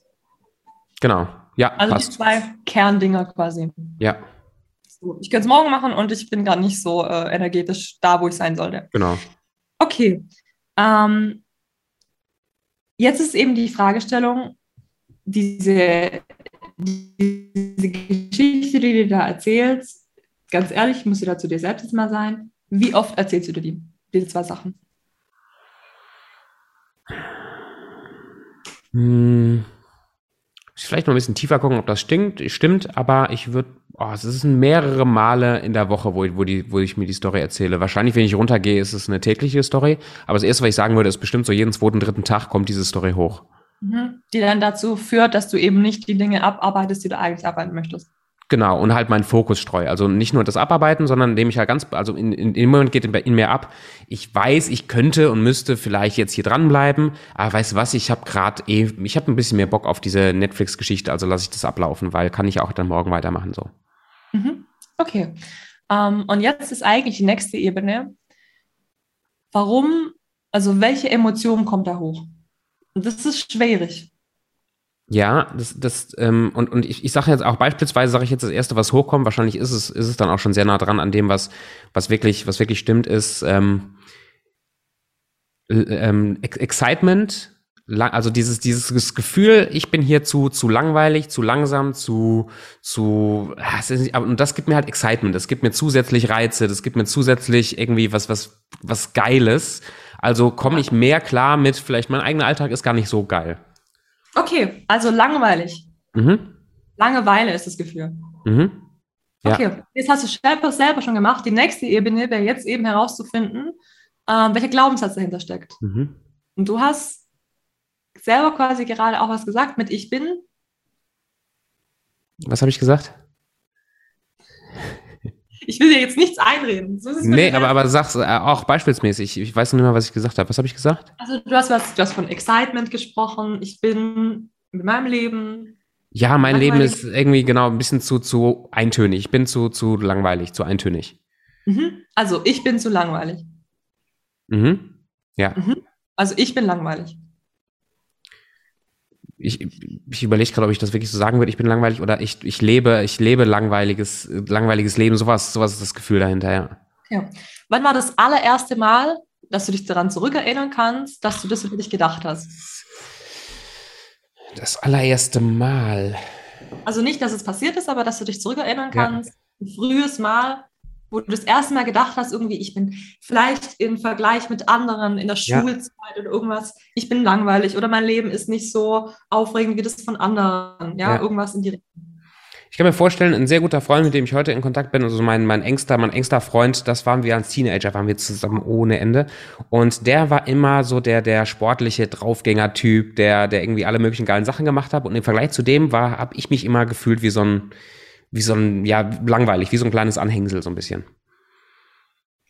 Genau, ja. Also passt. die zwei Kerndinger quasi. Ja. So, ich könnte es morgen machen und ich bin gerade nicht so äh, energetisch da, wo ich sein sollte. Genau. Okay. Ähm, jetzt ist eben die Fragestellung, diese, diese Geschichte, die du da erzählst, ganz ehrlich, ich muss dir dazu dir selbst jetzt mal sein. Wie oft erzählst du dir die? Diese zwei Sachen? Hm. Vielleicht noch ein bisschen tiefer gucken, ob das stimmt, stimmt aber ich würde, oh, es sind mehrere Male in der Woche, wo, wo, die, wo ich mir die Story erzähle. Wahrscheinlich, wenn ich runtergehe, ist es eine tägliche Story. Aber das Erste, was ich sagen würde, ist bestimmt so jeden zweiten, dritten Tag kommt diese Story hoch. Mhm. Die dann dazu führt, dass du eben nicht die Dinge abarbeitest, die du eigentlich arbeiten möchtest. Genau, und halt meinen Fokus streue. Also nicht nur das Abarbeiten, sondern indem ich ja halt ganz, also in, in, im Moment geht in, in, mir ab, ich weiß, ich könnte und müsste vielleicht jetzt hier dranbleiben, aber weißt du was, ich habe gerade eh, ich habe ein bisschen mehr Bock auf diese Netflix-Geschichte, also lasse ich das ablaufen, weil kann ich auch dann morgen weitermachen so. Mhm. Okay. Um, ähm, und jetzt ist eigentlich die nächste Ebene, warum, also welche Emotion kommt da hoch? Und das ist schwierig. Ja, das, das ähm, und, und ich, ich sage jetzt auch beispielsweise, sage ich jetzt das Erste, was hochkommt, wahrscheinlich ist es, ist es dann auch schon sehr nah dran an dem, was, was wirklich, was wirklich stimmt, ist ähm, ähm, Excitement, also dieses, dieses Gefühl, ich bin hier zu, zu langweilig, zu langsam, zu, zu, und das gibt mir halt Excitement, das gibt mir zusätzlich Reize, das gibt mir zusätzlich irgendwie was, was, was Geiles Also komme ich mehr klar mit, vielleicht mein eigener Alltag ist gar nicht so geil. Okay, also langweilig. Mhm. Langeweile ist das Gefühl. Mhm. Ja. Okay, jetzt hast du selber schon gemacht. Die nächste Ebene wäre jetzt eben herauszufinden, ähm, welcher Glaubenssatz dahinter steckt. Mhm. Und du hast selber quasi gerade auch was gesagt mit Ich bin. Was habe ich gesagt? Ich will dir jetzt nichts einreden. So nee, aber, aber sag's äh, auch beispielsmäßig. Ich weiß noch nicht mehr, was ich gesagt habe. Was habe ich gesagt? Also du hast was, du hast von Excitement gesprochen. Ich bin mit meinem Leben. Ja, mein Leben ist irgendwie genau ein bisschen zu, zu eintönig. Ich bin zu, zu langweilig, zu eintönig. Mhm. Also ich bin zu langweilig. Mhm. Ja. Mhm. Also ich bin langweilig. Ich, ich überlege gerade, ob ich das wirklich so sagen würde, ich bin langweilig oder ich, ich lebe, ich lebe langweiliges, langweiliges Leben. Sowas, sowas ist das Gefühl dahinter, ja. ja. Wann war das allererste Mal, dass du dich daran zurückerinnern kannst, dass du das für dich gedacht hast? Das allererste Mal. Also nicht, dass es passiert ist, aber dass du dich zurückerinnern kannst. Ja. Ein frühes Mal, wo du das erste Mal gedacht hast, irgendwie, ich bin vielleicht im Vergleich mit anderen in der Schulzeit ja. oder irgendwas, ich bin langweilig oder mein Leben ist nicht so aufregend wie das von anderen. Ja, ja. irgendwas in die Richtung. Ich kann mir vorstellen, ein sehr guter Freund, mit dem ich heute in Kontakt bin, also mein, mein engster, mein engster Freund, das waren wir als Teenager, waren wir zusammen ohne Ende. Und der war immer so der, der sportliche Draufgänger-Typ, der, der irgendwie alle möglichen geilen Sachen gemacht hat. Und im Vergleich zu dem war, habe ich mich immer gefühlt wie so ein, wie so ein, ja, langweilig, wie so ein kleines Anhängsel, so ein bisschen.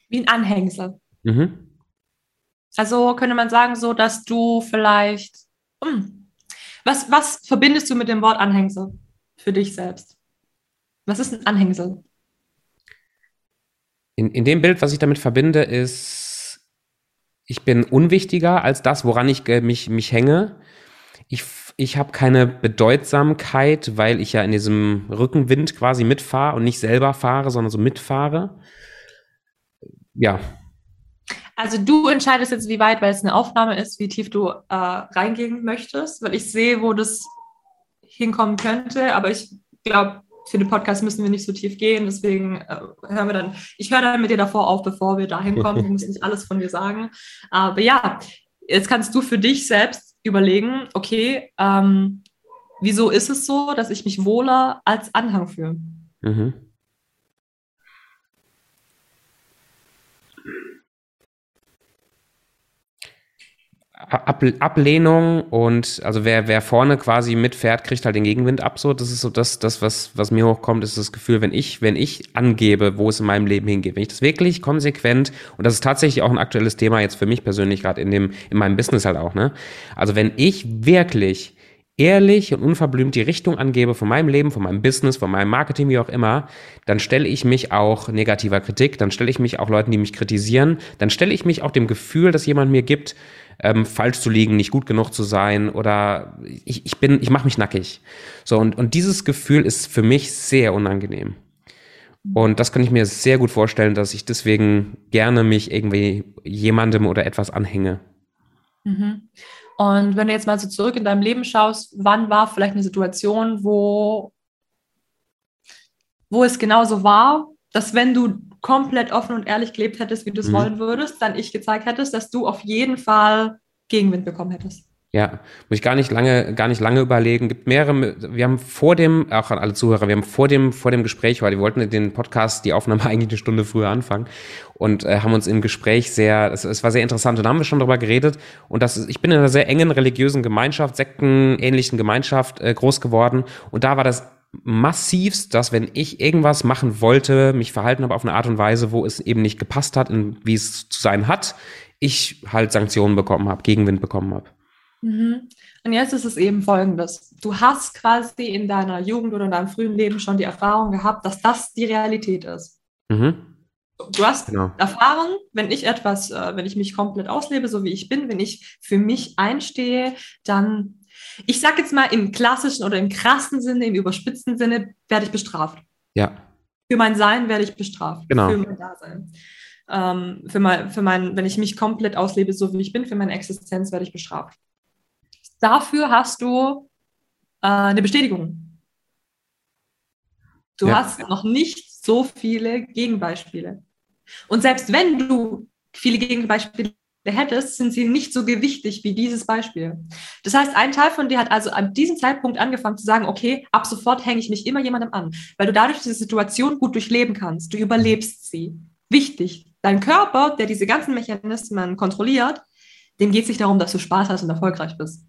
Wie ein Anhängsel. Mhm. Also könnte man sagen, so, dass du vielleicht. Hm, was, was verbindest du mit dem Wort Anhängsel für dich selbst? Was ist ein Anhängsel? In, in dem Bild, was ich damit verbinde, ist, ich bin unwichtiger als das, woran ich äh, mich, mich hänge. Ich ich habe keine Bedeutsamkeit, weil ich ja in diesem Rückenwind quasi mitfahre und nicht selber fahre, sondern so mitfahre. Ja. Also du entscheidest jetzt, wie weit, weil es eine Aufnahme ist, wie tief du äh, reingehen möchtest, weil ich sehe, wo das hinkommen könnte, aber ich glaube, für den Podcast müssen wir nicht so tief gehen, deswegen äh, hören wir dann, ich höre dann mit dir davor auf, bevor wir dahin kommen, du musst nicht alles von dir sagen, aber ja, jetzt kannst du für dich selbst überlegen, okay, ähm, wieso ist es so, dass ich mich wohler als Anhang fühle? Mhm. Ab, Ablehnung und also wer, wer vorne quasi mitfährt, kriegt halt den Gegenwind ab. So, das ist so das, das was, was mir hochkommt, ist das Gefühl, wenn ich, wenn ich angebe, wo es in meinem Leben hingeht, wenn ich das wirklich konsequent und das ist tatsächlich auch ein aktuelles Thema jetzt für mich persönlich gerade in dem, in meinem Business halt auch, ne? Also wenn ich wirklich ehrlich und unverblümt die Richtung angebe von meinem Leben, von meinem Business, von meinem Marketing, wie auch immer, dann stelle ich mich auch negativer Kritik, dann stelle ich mich auch Leuten, die mich kritisieren, dann stelle ich mich auch dem Gefühl, dass jemand mir gibt, ähm, falsch zu liegen, nicht gut genug zu sein oder ich, ich bin, ich mache mich nackig. So, und, und dieses Gefühl ist für mich sehr unangenehm. Und das kann ich mir sehr gut vorstellen, dass ich deswegen gerne mich irgendwie jemandem oder etwas anhänge. Mhm. Und wenn du jetzt mal so zurück in deinem Leben schaust, wann war vielleicht eine Situation, wo, wo es genauso war, dass wenn du komplett offen und ehrlich gelebt hättest, wie du es mhm. wollen würdest, dann ich gezeigt hättest, dass du auf jeden Fall Gegenwind bekommen hättest. Ja, muss ich gar nicht lange, gar nicht lange überlegen. Gibt mehrere, wir haben vor dem, auch an alle Zuhörer, wir haben vor dem, vor dem Gespräch, weil wir wollten den Podcast, die Aufnahme eigentlich eine Stunde früher anfangen und äh, haben uns im Gespräch sehr, es, es war sehr interessant und da haben wir schon darüber geredet und das ist, ich bin in einer sehr engen religiösen Gemeinschaft, sektenähnlichen Gemeinschaft äh, groß geworden und da war das massivst, dass wenn ich irgendwas machen wollte, mich verhalten habe auf eine Art und Weise, wo es eben nicht gepasst hat, in, wie es zu sein hat, ich halt Sanktionen bekommen habe, Gegenwind bekommen habe. Mhm. Und jetzt ist es eben folgendes. Du hast quasi in deiner Jugend oder in deinem frühen Leben schon die Erfahrung gehabt, dass das die Realität ist. Mhm. Du hast genau. erfahren, wenn ich etwas, äh, wenn ich mich komplett auslebe, so wie ich bin, wenn ich für mich einstehe, dann ich sage jetzt mal im klassischen oder im krassen Sinne, im überspitzten Sinne, werde ich bestraft. Ja. Für mein Sein werde ich bestraft. Genau. Für mein Dasein. Ähm, für mein, für mein, wenn ich mich komplett auslebe, so wie ich bin, für meine Existenz werde ich bestraft. Dafür hast du äh, eine Bestätigung. Du ja. hast noch nicht so viele Gegenbeispiele. Und selbst wenn du viele Gegenbeispiele hättest, sind sie nicht so gewichtig wie dieses Beispiel. Das heißt, ein Teil von dir hat also an diesem Zeitpunkt angefangen zu sagen, okay, ab sofort hänge ich mich immer jemandem an, weil du dadurch diese Situation gut durchleben kannst. Du überlebst sie. Wichtig. Dein Körper, der diese ganzen Mechanismen kontrolliert, dem geht es nicht darum, dass du Spaß hast und erfolgreich bist.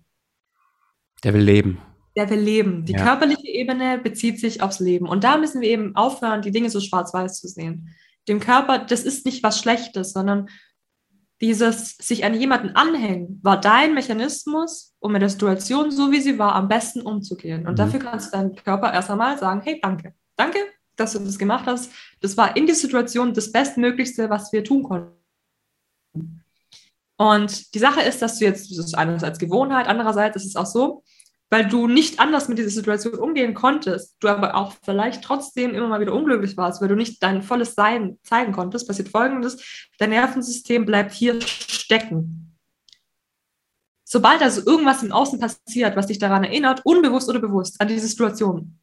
Der will leben. Der will leben. Die ja. körperliche Ebene bezieht sich aufs Leben. Und da müssen wir eben aufhören, die Dinge so schwarz-weiß zu sehen. Dem Körper, das ist nicht was Schlechtes, sondern dieses sich an jemanden anhängen, war dein Mechanismus, um mit der Situation, so wie sie war, am besten umzugehen. Und mhm. dafür kannst du deinem Körper erst einmal sagen, hey, danke. Danke, dass du das gemacht hast. Das war in der Situation das Bestmöglichste, was wir tun konnten. Und die Sache ist, dass du jetzt, das ist einerseits Gewohnheit, andererseits ist es auch so, weil du nicht anders mit dieser Situation umgehen konntest, du aber auch vielleicht trotzdem immer mal wieder unglücklich warst, weil du nicht dein volles Sein zeigen konntest, passiert Folgendes, dein Nervensystem bleibt hier stecken. Sobald also irgendwas im Außen passiert, was dich daran erinnert, unbewusst oder bewusst, an diese Situation,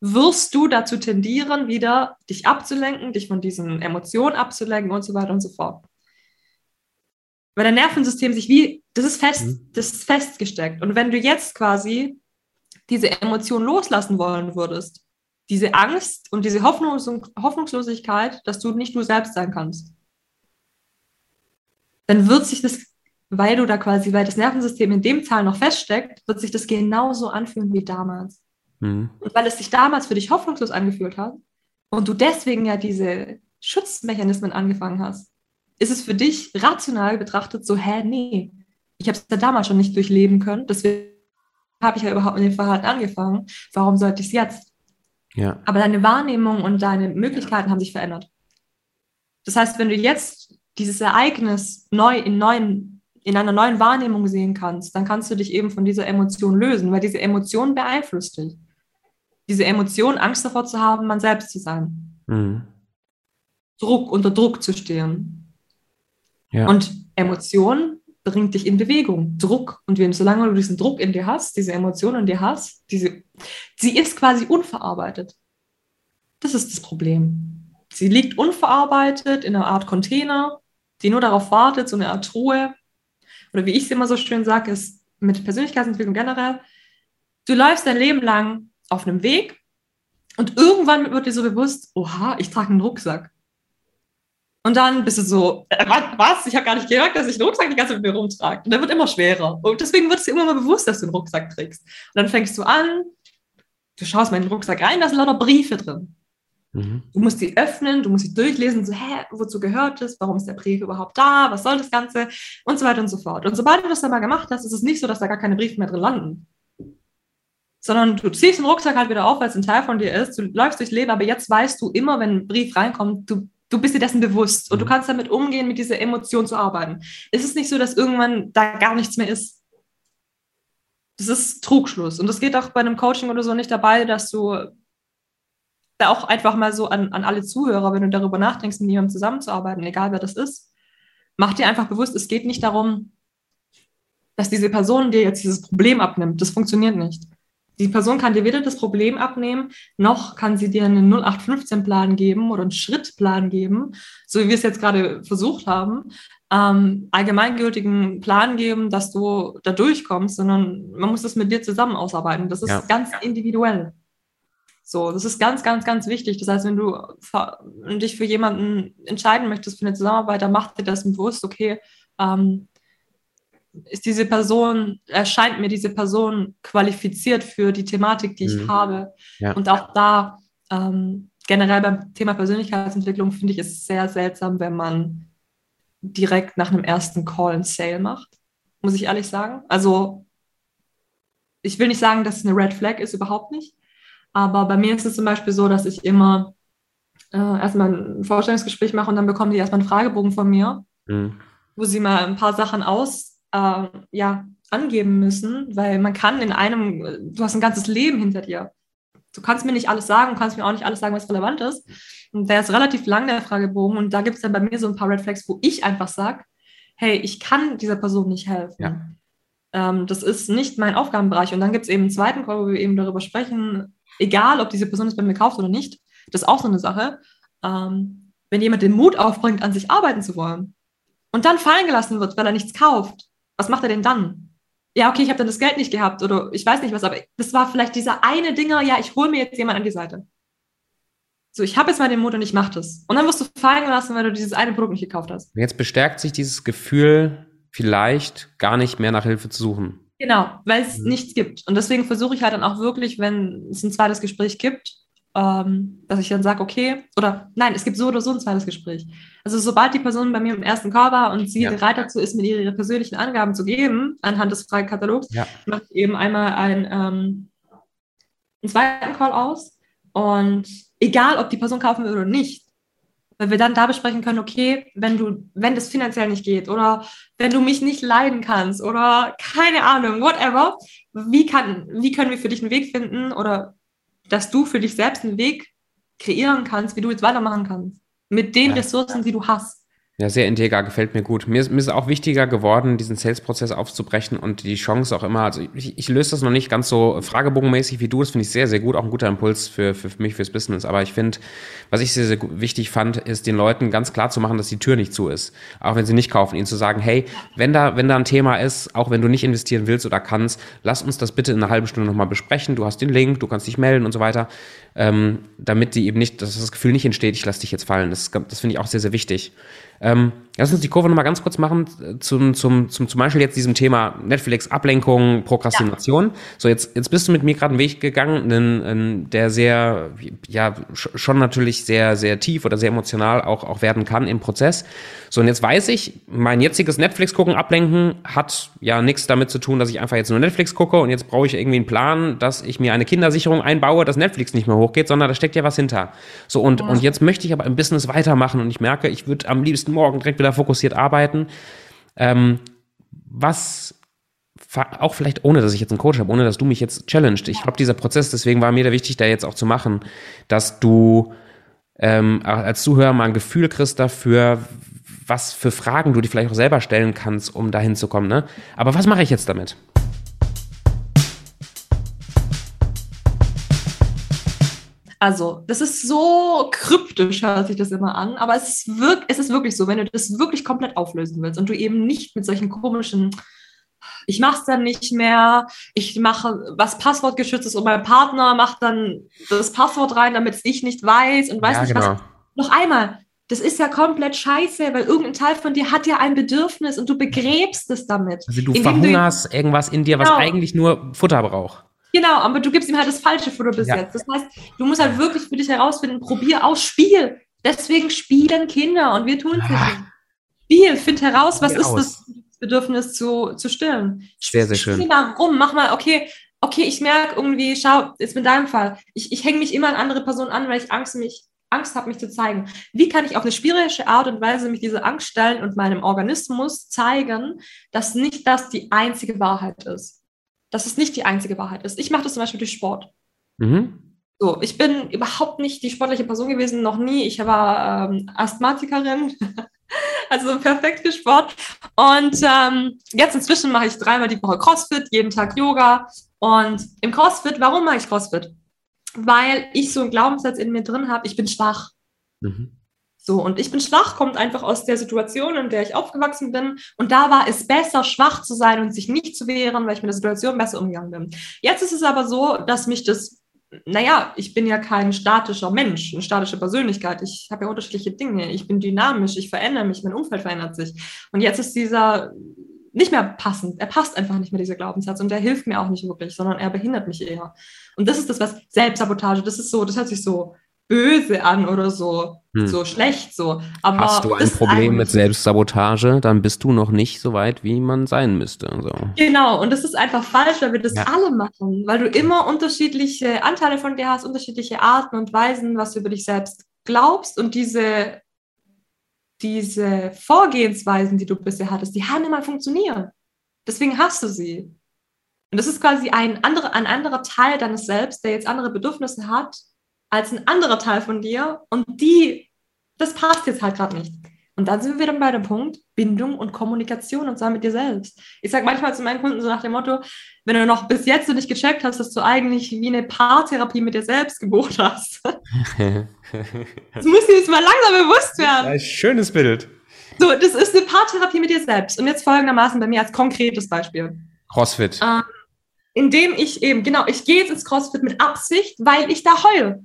wirst du dazu tendieren, wieder dich abzulenken, dich von diesen Emotionen abzulenken und so weiter und so fort weil dein Nervensystem sich wie, das ist fest, mhm. das ist festgesteckt. Und wenn du jetzt quasi diese Emotion loslassen wollen würdest, diese Angst und diese Hoffnungs Hoffnungslosigkeit, dass du nicht du selbst sein kannst, dann wird sich das, weil du da quasi, weil das Nervensystem in dem Zahl noch feststeckt, wird sich das genauso anfühlen wie damals. Mhm. Und weil es sich damals für dich hoffnungslos angefühlt hat und du deswegen ja diese Schutzmechanismen angefangen hast, ist es für dich rational betrachtet so, hä, nee, ich habe es ja damals schon nicht durchleben können, deswegen habe ich ja überhaupt mit dem Verhalten angefangen. Warum sollte ich es jetzt? Ja. Aber deine Wahrnehmung und deine Möglichkeiten haben sich verändert. Das heißt, wenn du jetzt dieses Ereignis neu in, neuen, in einer neuen Wahrnehmung sehen kannst, dann kannst du dich eben von dieser Emotion lösen, weil diese Emotion beeinflusst dich. Diese Emotion, Angst davor zu haben, man selbst zu sein. Mhm. Druck, unter Druck zu stehen. Ja. Und Emotion bringt dich in Bewegung, Druck. Und wenn, solange du diesen Druck in dir hast, diese Emotion in dir hast, diese, sie ist quasi unverarbeitet. Das ist das Problem. Sie liegt unverarbeitet in einer Art Container, die nur darauf wartet, so eine Art Truhe. Oder wie ich es immer so schön sage, ist mit Persönlichkeitsentwicklung generell, du läufst dein Leben lang auf einem Weg und irgendwann wird dir so bewusst, oha, ich trage einen Rucksack. Und dann bist du so, äh, was? Ich habe gar nicht gemerkt, dass ich einen Rucksack die ganze Zeit mit mir rumtrage. Und der wird immer schwerer. Und deswegen wird es dir immer mal bewusst, dass du einen Rucksack trägst. Und dann fängst du an, du schaust mal in den Rucksack rein, da sind lauter Briefe drin. Mhm. Du musst die öffnen, du musst sie durchlesen, so, hä, wozu gehört es? Warum ist der Brief überhaupt da? Was soll das Ganze? Und so weiter und so fort. Und sobald du das dann mal gemacht hast, ist es nicht so, dass da gar keine Briefe mehr drin landen. Sondern du ziehst den Rucksack halt wieder auf, weil es ein Teil von dir ist. Du läufst durchs Leben, aber jetzt weißt du immer, wenn ein Brief reinkommt, du du bist dir dessen bewusst und du mhm. kannst damit umgehen, mit dieser Emotion zu arbeiten. Es ist nicht so, dass irgendwann da gar nichts mehr ist. Das ist Trugschluss. Und das geht auch bei einem Coaching oder so nicht dabei, dass du da auch einfach mal so an, an alle Zuhörer, wenn du darüber nachdenkst, mit jemandem zusammenzuarbeiten, egal wer das ist, mach dir einfach bewusst, es geht nicht darum, dass diese Person dir jetzt dieses Problem abnimmt. Das funktioniert nicht. Die Person kann dir weder das Problem abnehmen, noch kann sie dir einen 0815-Plan geben oder einen Schrittplan geben, so wie wir es jetzt gerade versucht haben, ähm, allgemeingültigen Plan geben, dass du da durchkommst, sondern man muss das mit dir zusammen ausarbeiten. Das ist ja. ganz individuell. So, das ist ganz, ganz, ganz wichtig. Das heißt, wenn du dich für jemanden entscheiden möchtest für eine Zusammenarbeit, dann mach dir das bewusst, okay, ähm, ist diese Person, erscheint mir diese Person qualifiziert für die Thematik, die ich mhm. habe. Ja. Und auch da ähm, generell beim Thema Persönlichkeitsentwicklung finde ich es sehr seltsam, wenn man direkt nach einem ersten Call ein Sale macht, muss ich ehrlich sagen. Also ich will nicht sagen, dass es eine Red Flag ist, überhaupt nicht. Aber bei mir ist es zum Beispiel so, dass ich immer äh, erstmal ein Vorstellungsgespräch mache und dann bekommen die erstmal einen Fragebogen von mir, mhm. wo sie mal ein paar Sachen aus äh, ja, angeben müssen, weil man kann in einem, du hast ein ganzes Leben hinter dir. Du kannst mir nicht alles sagen, kannst mir auch nicht alles sagen, was relevant ist. Und der ist relativ lang, der Fragebogen. Und da gibt es dann bei mir so ein paar Red Flags, wo ich einfach sage, hey, ich kann dieser Person nicht helfen. Ja. Ähm, das ist nicht mein Aufgabenbereich. Und dann gibt es eben einen zweiten Call, wo wir eben darüber sprechen, egal ob diese Person es bei mir kauft oder nicht, das ist auch so eine Sache. Ähm, wenn jemand den Mut aufbringt, an sich arbeiten zu wollen, und dann fallen gelassen wird, weil er nichts kauft, was macht er denn dann? Ja, okay, ich habe dann das Geld nicht gehabt oder ich weiß nicht was, aber das war vielleicht dieser eine Dinger, ja, ich hole mir jetzt jemand an die Seite. So, ich habe jetzt mal den Mut und ich mache das. Und dann wirst du fallen gelassen, weil du dieses eine Produkt nicht gekauft hast. Jetzt bestärkt sich dieses Gefühl, vielleicht gar nicht mehr nach Hilfe zu suchen. Genau, weil es mhm. nichts gibt. Und deswegen versuche ich halt dann auch wirklich, wenn es ein zweites Gespräch gibt, ähm, dass ich dann sage, okay, oder nein, es gibt so oder so ein zweites Gespräch. Also sobald die Person bei mir im ersten Call war und sie ja. bereit dazu ist, mir ihre persönlichen Angaben zu geben, anhand des Fragekatalogs, ja. mache ich eben einmal ein, ähm, einen zweiten Call aus und Egal, ob die Person kaufen will oder nicht. Weil wir dann da besprechen können, okay, wenn du, wenn das finanziell nicht geht oder wenn du mich nicht leiden kannst oder keine Ahnung, whatever, wie kann, wie können wir für dich einen Weg finden oder dass du für dich selbst einen Weg kreieren kannst, wie du jetzt weitermachen kannst. Mit den ja. Ressourcen, die du hast. Ja, sehr integer, gefällt mir gut. Mir ist, mir ist auch wichtiger geworden, diesen Sales-Prozess aufzubrechen und die Chance auch immer, also ich, ich löse das noch nicht ganz so fragebogenmäßig wie du, das finde ich sehr, sehr gut, auch ein guter Impuls für, für mich, fürs Business. Aber ich finde, was ich sehr, sehr wichtig fand, ist den Leuten ganz klar zu machen, dass die Tür nicht zu ist. Auch wenn sie nicht kaufen, ihnen zu sagen, hey, wenn da, wenn da ein Thema ist, auch wenn du nicht investieren willst oder kannst, lass uns das bitte in einer halben Stunde nochmal besprechen. Du hast den Link, du kannst dich melden und so weiter, ähm, damit die eben nicht, dass das Gefühl nicht entsteht, ich lasse dich jetzt fallen. Das, das finde ich auch sehr, sehr wichtig. Ähm, lass uns die Kurve nochmal ganz kurz machen äh, zum, zum, zum, zum Beispiel jetzt diesem Thema Netflix, Ablenkung, Prokrastination. Ja. So, jetzt, jetzt bist du mit mir gerade einen Weg gegangen, einen, der sehr, ja, schon natürlich sehr, sehr tief oder sehr emotional auch, auch werden kann im Prozess. So, und jetzt weiß ich, mein jetziges Netflix-Gucken, Ablenken hat ja nichts damit zu tun, dass ich einfach jetzt nur Netflix gucke und jetzt brauche ich irgendwie einen Plan, dass ich mir eine Kindersicherung einbaue, dass Netflix nicht mehr hochgeht, sondern da steckt ja was hinter. So, und, ja. und jetzt möchte ich aber im Business weitermachen und ich merke, ich würde am liebsten morgen direkt wieder fokussiert arbeiten. Ähm, was auch vielleicht ohne, dass ich jetzt einen Coach habe, ohne dass du mich jetzt challenged. Ich glaube, dieser Prozess, deswegen war mir da wichtig, da jetzt auch zu machen, dass du ähm, als Zuhörer mal ein Gefühl kriegst dafür, was für Fragen du dir vielleicht auch selber stellen kannst, um dahin zu kommen. Ne? Aber was mache ich jetzt damit? Also, das ist so kryptisch, hört sich das immer an, aber es ist, wirk es ist wirklich so, wenn du das wirklich komplett auflösen willst und du eben nicht mit solchen komischen, ich mache es dann nicht mehr, ich mache was passwortgeschützt ist und mein Partner macht dann das Passwort rein, damit ich nicht weiß und weiß ja, nicht genau. was. Noch einmal, das ist ja komplett scheiße, weil irgendein Teil von dir hat ja ein Bedürfnis und du begräbst es damit. Also du verhungerst irgendwas in dir, was genau. eigentlich nur Futter braucht. Genau, aber du gibst ihm halt das falsche Futter bis ja. jetzt. Das heißt, du musst halt wirklich für dich herausfinden, probier aus, Spiel. Deswegen spielen Kinder und wir tun es ja. nicht. Spiel, find heraus, was ist aus. das Bedürfnis zu, zu stillen. Sehr, sehr schön. Spiel mal rum, mach mal, okay, okay, ich merke irgendwie, schau, jetzt mit deinem Fall, ich, ich hänge mich immer an andere Personen an, weil ich Angst, mich, Angst habe, mich zu zeigen. Wie kann ich auf eine spielerische Art und Weise mich diese Angst stellen und meinem Organismus zeigen, dass nicht das die einzige Wahrheit ist? Dass es nicht die einzige Wahrheit ist. Ich mache das zum Beispiel durch Sport. Mhm. So, ich bin überhaupt nicht die sportliche Person gewesen, noch nie. Ich war ähm, Asthmatikerin, also perfekt für Sport. Und ähm, jetzt inzwischen mache ich dreimal die Woche CrossFit, jeden Tag Yoga. Und im CrossFit, warum mache ich CrossFit? Weil ich so einen Glaubenssatz in mir drin habe, ich bin schwach. Mhm. So, und ich bin schwach, kommt einfach aus der Situation, in der ich aufgewachsen bin. Und da war es besser, schwach zu sein und sich nicht zu wehren, weil ich mit der Situation besser umgegangen bin. Jetzt ist es aber so, dass mich das, naja, ich bin ja kein statischer Mensch, eine statische Persönlichkeit. Ich habe ja unterschiedliche Dinge. Ich bin dynamisch, ich verändere mich, mein Umfeld verändert sich. Und jetzt ist dieser nicht mehr passend. Er passt einfach nicht mehr, dieser Glaubenssatz. Und der hilft mir auch nicht wirklich, sondern er behindert mich eher. Und das ist das, was Selbstsabotage, das ist so, das hört sich so böse an oder so, hm. so schlecht so. Aber Hast du ein Problem mit Selbstsabotage, dann bist du noch nicht so weit, wie man sein müsste. So. Genau, und das ist einfach falsch, weil wir das ja. alle machen, weil du immer unterschiedliche Anteile von dir hast, unterschiedliche Arten und Weisen, was du über dich selbst glaubst und diese, diese Vorgehensweisen, die du bisher hattest, die haben immer funktioniert. Deswegen hast du sie. Und das ist quasi ein anderer, ein anderer Teil deines Selbst, der jetzt andere Bedürfnisse hat als ein anderer Teil von dir und die, das passt jetzt halt gerade nicht. Und dann sind wir wieder bei dem Punkt Bindung und Kommunikation und zwar mit dir selbst. Ich sage manchmal zu meinen Kunden so nach dem Motto, wenn du noch bis jetzt so nicht gecheckt hast, dass du eigentlich wie eine Paartherapie mit dir selbst gebucht hast. das muss dir jetzt mal langsam bewusst werden. Ein schönes Bild. So, das ist eine Paartherapie mit dir selbst. Und jetzt folgendermaßen bei mir als konkretes Beispiel. CrossFit. Ähm, indem ich eben, genau, ich gehe jetzt ins CrossFit mit Absicht, weil ich da heule.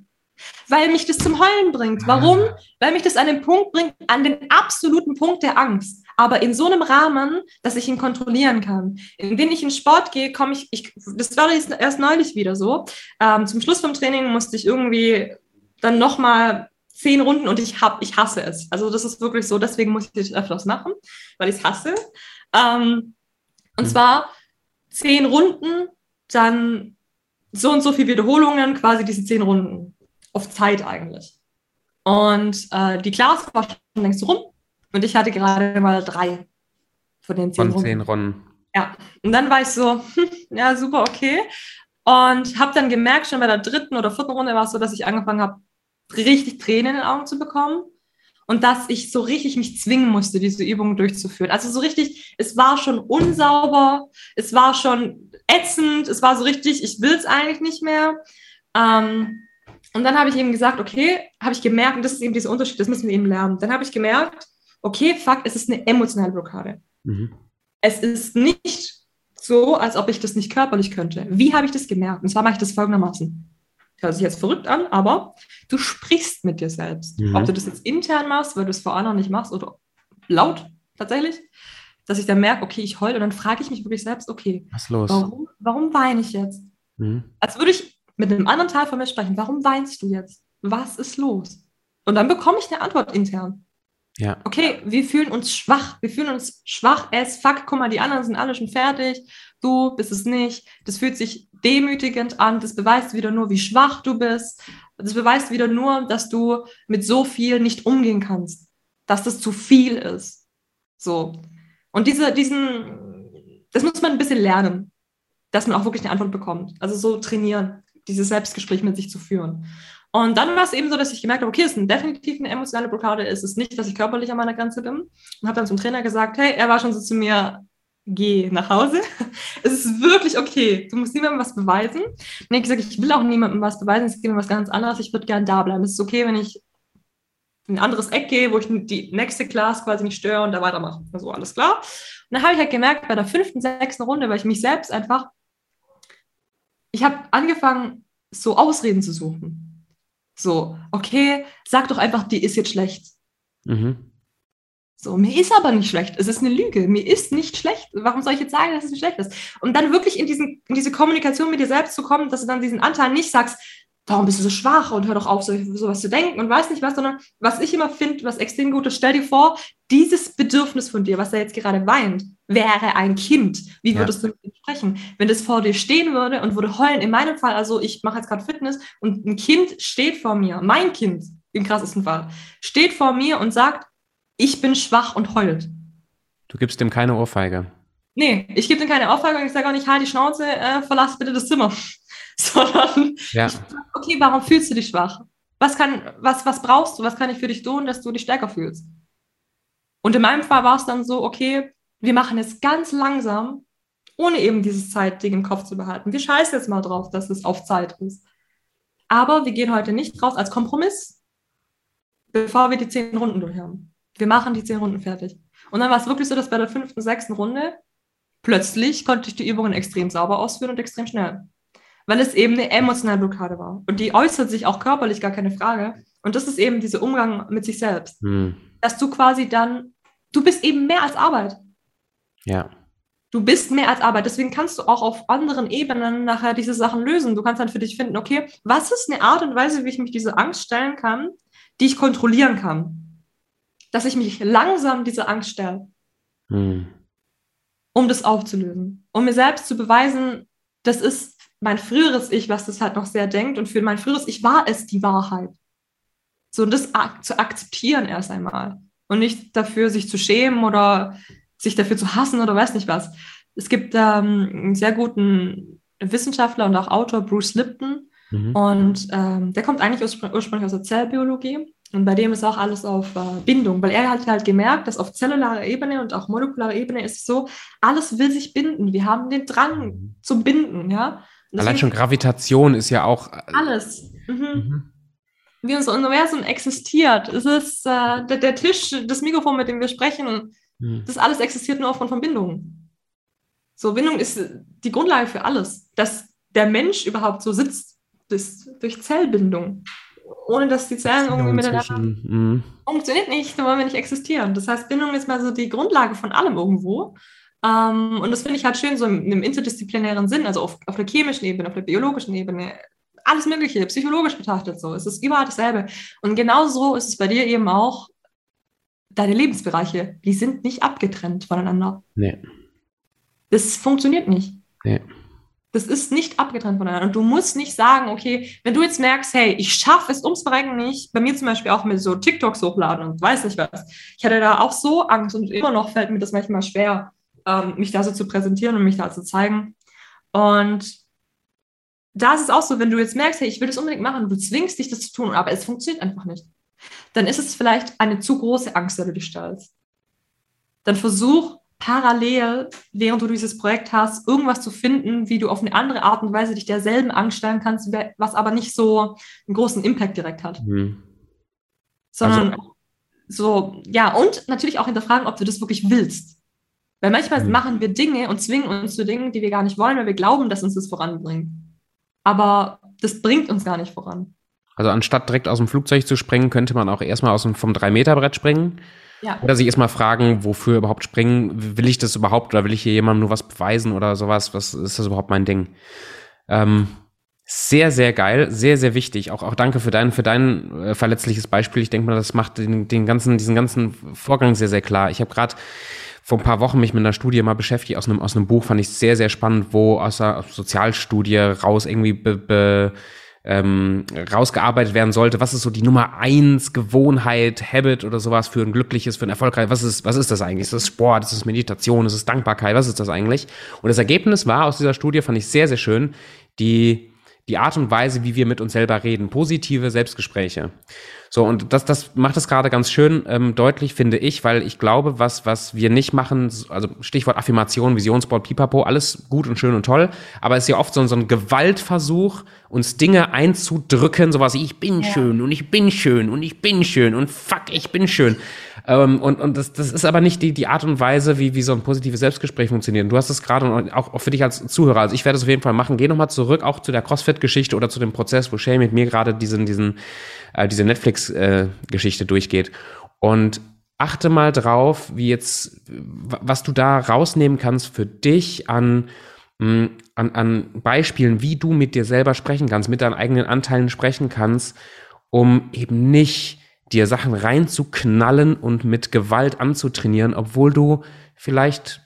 Weil mich das zum Heulen bringt. Warum? Ah. Weil mich das an den Punkt bringt, an den absoluten Punkt der Angst. Aber in so einem Rahmen, dass ich ihn kontrollieren kann. Wenn ich in Sport gehe, komme ich, ich, das war erst neulich wieder so. Ähm, zum Schluss vom Training musste ich irgendwie dann nochmal zehn Runden und ich hab, ich hasse es. Also das ist wirklich so, deswegen muss ich das öfters machen, weil ich es hasse. Ähm, und mhm. zwar zehn Runden, dann so und so viele Wiederholungen, quasi diese zehn Runden. Auf Zeit eigentlich. Und äh, die Klasse war schon längst rum und ich hatte gerade mal drei von den zehn von Runden. Zehn Runden. Ja, und dann war ich so, ja, super, okay. Und habe dann gemerkt, schon bei der dritten oder vierten Runde war es so, dass ich angefangen habe, richtig Tränen in den Augen zu bekommen und dass ich so richtig mich zwingen musste, diese Übung durchzuführen. Also so richtig, es war schon unsauber, es war schon ätzend, es war so richtig, ich will es eigentlich nicht mehr. Ähm, und dann habe ich eben gesagt, okay, habe ich gemerkt, und das ist eben dieser Unterschied, das müssen wir eben lernen. Dann habe ich gemerkt, okay, fuck, es ist eine emotionale Blockade. Mhm. Es ist nicht so, als ob ich das nicht körperlich könnte. Wie habe ich das gemerkt? Und zwar mache ich das folgendermaßen hört sich jetzt verrückt an, aber du sprichst mit dir selbst. Mhm. Ob du das jetzt intern machst, weil du es vor anderen nicht machst oder laut tatsächlich, dass ich dann merke, okay, ich heule und dann frage ich mich wirklich selbst, okay, Was los? Warum, warum weine ich jetzt? Mhm. Als würde ich mit einem anderen Teil von mir sprechen, warum weinst du jetzt? Was ist los? Und dann bekomme ich eine Antwort intern. Ja. Okay, wir fühlen uns schwach. Wir fühlen uns schwach as fuck. Guck mal, die anderen sind alle schon fertig. Du bist es nicht. Das fühlt sich demütigend an. Das beweist wieder nur, wie schwach du bist. Das beweist wieder nur, dass du mit so viel nicht umgehen kannst. Dass das zu viel ist. So. Und diese, diesen, das muss man ein bisschen lernen, dass man auch wirklich eine Antwort bekommt. Also so trainieren, dieses Selbstgespräch mit sich zu führen. Und dann war es eben so, dass ich gemerkt habe, okay, es ist definitiv eine emotionale Blockade. Es ist nicht, dass ich körperlich an meiner Grenze bin. Und habe dann zum Trainer gesagt, hey, er war schon so zu mir, geh nach Hause. Es ist wirklich okay. Du musst niemandem was beweisen. Und ich gesagt, ich will auch niemandem was beweisen. Es geht mir was ganz anderes. Ich würde gerne da bleiben. Es ist okay, wenn ich in ein anderes Eck gehe, wo ich die nächste Class quasi nicht störe und da weitermache. Also alles klar. Und dann habe ich halt gemerkt, bei der fünften, sechsten Runde, weil ich mich selbst einfach, ich habe angefangen, so Ausreden zu suchen. So, okay, sag doch einfach, die ist jetzt schlecht. Mhm. So, mir ist aber nicht schlecht. Es ist eine Lüge. Mir ist nicht schlecht. Warum soll ich jetzt sagen, dass es nicht schlecht ist? Und dann wirklich in, diesen, in diese Kommunikation mit dir selbst zu kommen, dass du dann diesen Anteil nicht sagst, warum bist du so schwach und hör doch auf, so, sowas zu denken und weiß nicht was, sondern was ich immer finde, was extrem gut ist, stell dir vor, dieses Bedürfnis von dir, was er jetzt gerade weint, wäre ein Kind. Wie würdest ja. du mit ihm sprechen? Wenn das vor dir stehen würde und würde heulen, in meinem Fall, also ich mache jetzt gerade Fitness und ein Kind steht vor mir, mein Kind im krassesten Fall, steht vor mir und sagt, ich bin schwach und heult. Du gibst dem keine Ohrfeige. Nee, ich gebe dem keine Ohrfeige und ich sage auch nicht, halt die Schnauze, äh, verlass bitte das Zimmer. sondern ja. ich, okay, warum fühlst du dich schwach? Was, kann, was, was brauchst du? Was kann ich für dich tun, dass du dich stärker fühlst? Und in meinem Fall war es dann so, okay, wir machen es ganz langsam, ohne eben dieses Zeitding im Kopf zu behalten. Wir scheißen jetzt mal drauf, dass es auf Zeit ist. Aber wir gehen heute nicht drauf als Kompromiss, bevor wir die zehn Runden durch haben. Wir machen die zehn Runden fertig. Und dann war es wirklich so, dass bei der fünften, sechsten Runde plötzlich konnte ich die Übungen extrem sauber ausführen und extrem schnell weil es eben eine emotionale Blockade war. Und die äußert sich auch körperlich, gar keine Frage. Und das ist eben dieser Umgang mit sich selbst. Hm. Dass du quasi dann, du bist eben mehr als Arbeit. Ja. Du bist mehr als Arbeit. Deswegen kannst du auch auf anderen Ebenen nachher diese Sachen lösen. Du kannst dann für dich finden, okay, was ist eine Art und Weise, wie ich mich diese Angst stellen kann, die ich kontrollieren kann? Dass ich mich langsam diese Angst stelle. Hm. Um das aufzulösen. Um mir selbst zu beweisen, das ist mein früheres Ich, was das halt noch sehr denkt. Und für mein früheres Ich war es die Wahrheit. So, und das ak zu akzeptieren erst einmal. Und nicht dafür, sich zu schämen oder sich dafür zu hassen oder weiß nicht was. Es gibt ähm, einen sehr guten Wissenschaftler und auch Autor, Bruce Lipton. Mhm. Und ähm, der kommt eigentlich urspr ursprünglich aus der Zellbiologie. Und bei dem ist auch alles auf äh, Bindung, weil er hat halt gemerkt, dass auf zellularer Ebene und auch molekularer Ebene ist es so, alles will sich binden. Wir haben den Drang mhm. zum Binden, ja. Allein schon Gravitation ist ja auch. Alles. Mhm. Mhm. wie unser Universum existiert. Es ist äh, der, der, Tisch, das Mikrofon, mit dem wir sprechen, mhm. das alles existiert nur aufgrund von Bindungen. So, Bindung ist die Grundlage für alles. Dass der Mensch überhaupt so sitzt, ist durch Zellbindung. Ohne dass die Zellen irgendwie miteinander mhm. funktioniert nicht, dann wollen wir nicht existieren. Das heißt, Bindung ist mal so die Grundlage von allem irgendwo. Ähm, und das finde ich halt schön, so im, im interdisziplinären Sinn, also auf, auf der chemischen Ebene, auf der biologischen Ebene, alles Mögliche, psychologisch betrachtet so. Es ist überall dasselbe. Und genauso ist es bei dir eben auch, deine Lebensbereiche, die sind nicht abgetrennt voneinander. Nee. Das funktioniert nicht. Nee. Das ist nicht abgetrennt voneinander. Und du musst nicht sagen, okay, wenn du jetzt merkst, hey, ich schaffe es ums Verrecken nicht, bei mir zum Beispiel auch mit so TikToks hochladen und weiß nicht was. Ich hatte da auch so Angst und immer noch fällt mir das manchmal schwer, ähm, mich da so zu präsentieren und mich da zu zeigen. Und da ist es auch so, wenn du jetzt merkst, hey, ich will das unbedingt machen, du zwingst dich, das zu tun, aber es funktioniert einfach nicht, dann ist es vielleicht eine zu große Angst, der du dich stellst. Dann versuch parallel, während du dieses Projekt hast, irgendwas zu finden, wie du auf eine andere Art und Weise dich derselben Angst stellen kannst, was aber nicht so einen großen Impact direkt hat. Mhm. Sondern also. so, ja, und natürlich auch hinterfragen, ob du das wirklich willst. Weil manchmal mhm. machen wir Dinge und zwingen uns zu Dingen, die wir gar nicht wollen, weil wir glauben, dass uns das voranbringt. Aber das bringt uns gar nicht voran. Also anstatt direkt aus dem Flugzeug zu springen, könnte man auch erstmal aus dem, vom 3-Meter-Brett springen. Ja. Oder sich erstmal fragen, wofür überhaupt springen? Will ich das überhaupt oder will ich hier jemandem nur was beweisen oder sowas? Was ist das überhaupt mein Ding? Ähm, sehr, sehr geil, sehr, sehr wichtig. Auch, auch danke für dein, für dein äh, verletzliches Beispiel. Ich denke mal, das macht den, den ganzen, diesen ganzen Vorgang sehr, sehr klar. Ich habe gerade vor ein paar Wochen mich mit einer Studie mal beschäftigt, aus einem, aus einem Buch, fand ich sehr, sehr spannend, wo aus einer Sozialstudie raus irgendwie be, be, ähm, rausgearbeitet werden sollte, was ist so die Nummer eins Gewohnheit, Habit oder sowas für ein glückliches, für ein erfolgreiches, was ist, was ist das eigentlich? Ist das Sport, ist das Meditation, ist das Dankbarkeit, was ist das eigentlich? Und das Ergebnis war aus dieser Studie, fand ich sehr, sehr schön, die, die Art und Weise, wie wir mit uns selber reden, positive Selbstgespräche. So, und das, das macht es gerade ganz schön ähm, deutlich, finde ich, weil ich glaube, was, was wir nicht machen, also Stichwort Affirmation, Visionsboard, Pipapo, alles gut und schön und toll, aber es ist ja oft so, so ein Gewaltversuch, uns Dinge einzudrücken, sowas wie ich bin ja. schön und ich bin schön und ich bin schön und fuck, ich bin schön. Ähm, und und das, das ist aber nicht die, die Art und Weise, wie, wie so ein positives Selbstgespräch funktioniert. Und du hast es gerade auch, auch für dich als Zuhörer, also ich werde es auf jeden Fall machen. Geh nochmal zurück, auch zu der CrossFit-Geschichte oder zu dem Prozess, wo Shay mit mir gerade diesen, diesen, äh, diese Netflix-Geschichte äh, durchgeht. Und achte mal drauf, wie jetzt, was du da rausnehmen kannst für dich an, hm, an, an Beispielen, wie du mit dir selber sprechen kannst, mit deinen eigenen Anteilen sprechen kannst, um eben nicht dir Sachen reinzuknallen und mit Gewalt anzutrainieren, obwohl du vielleicht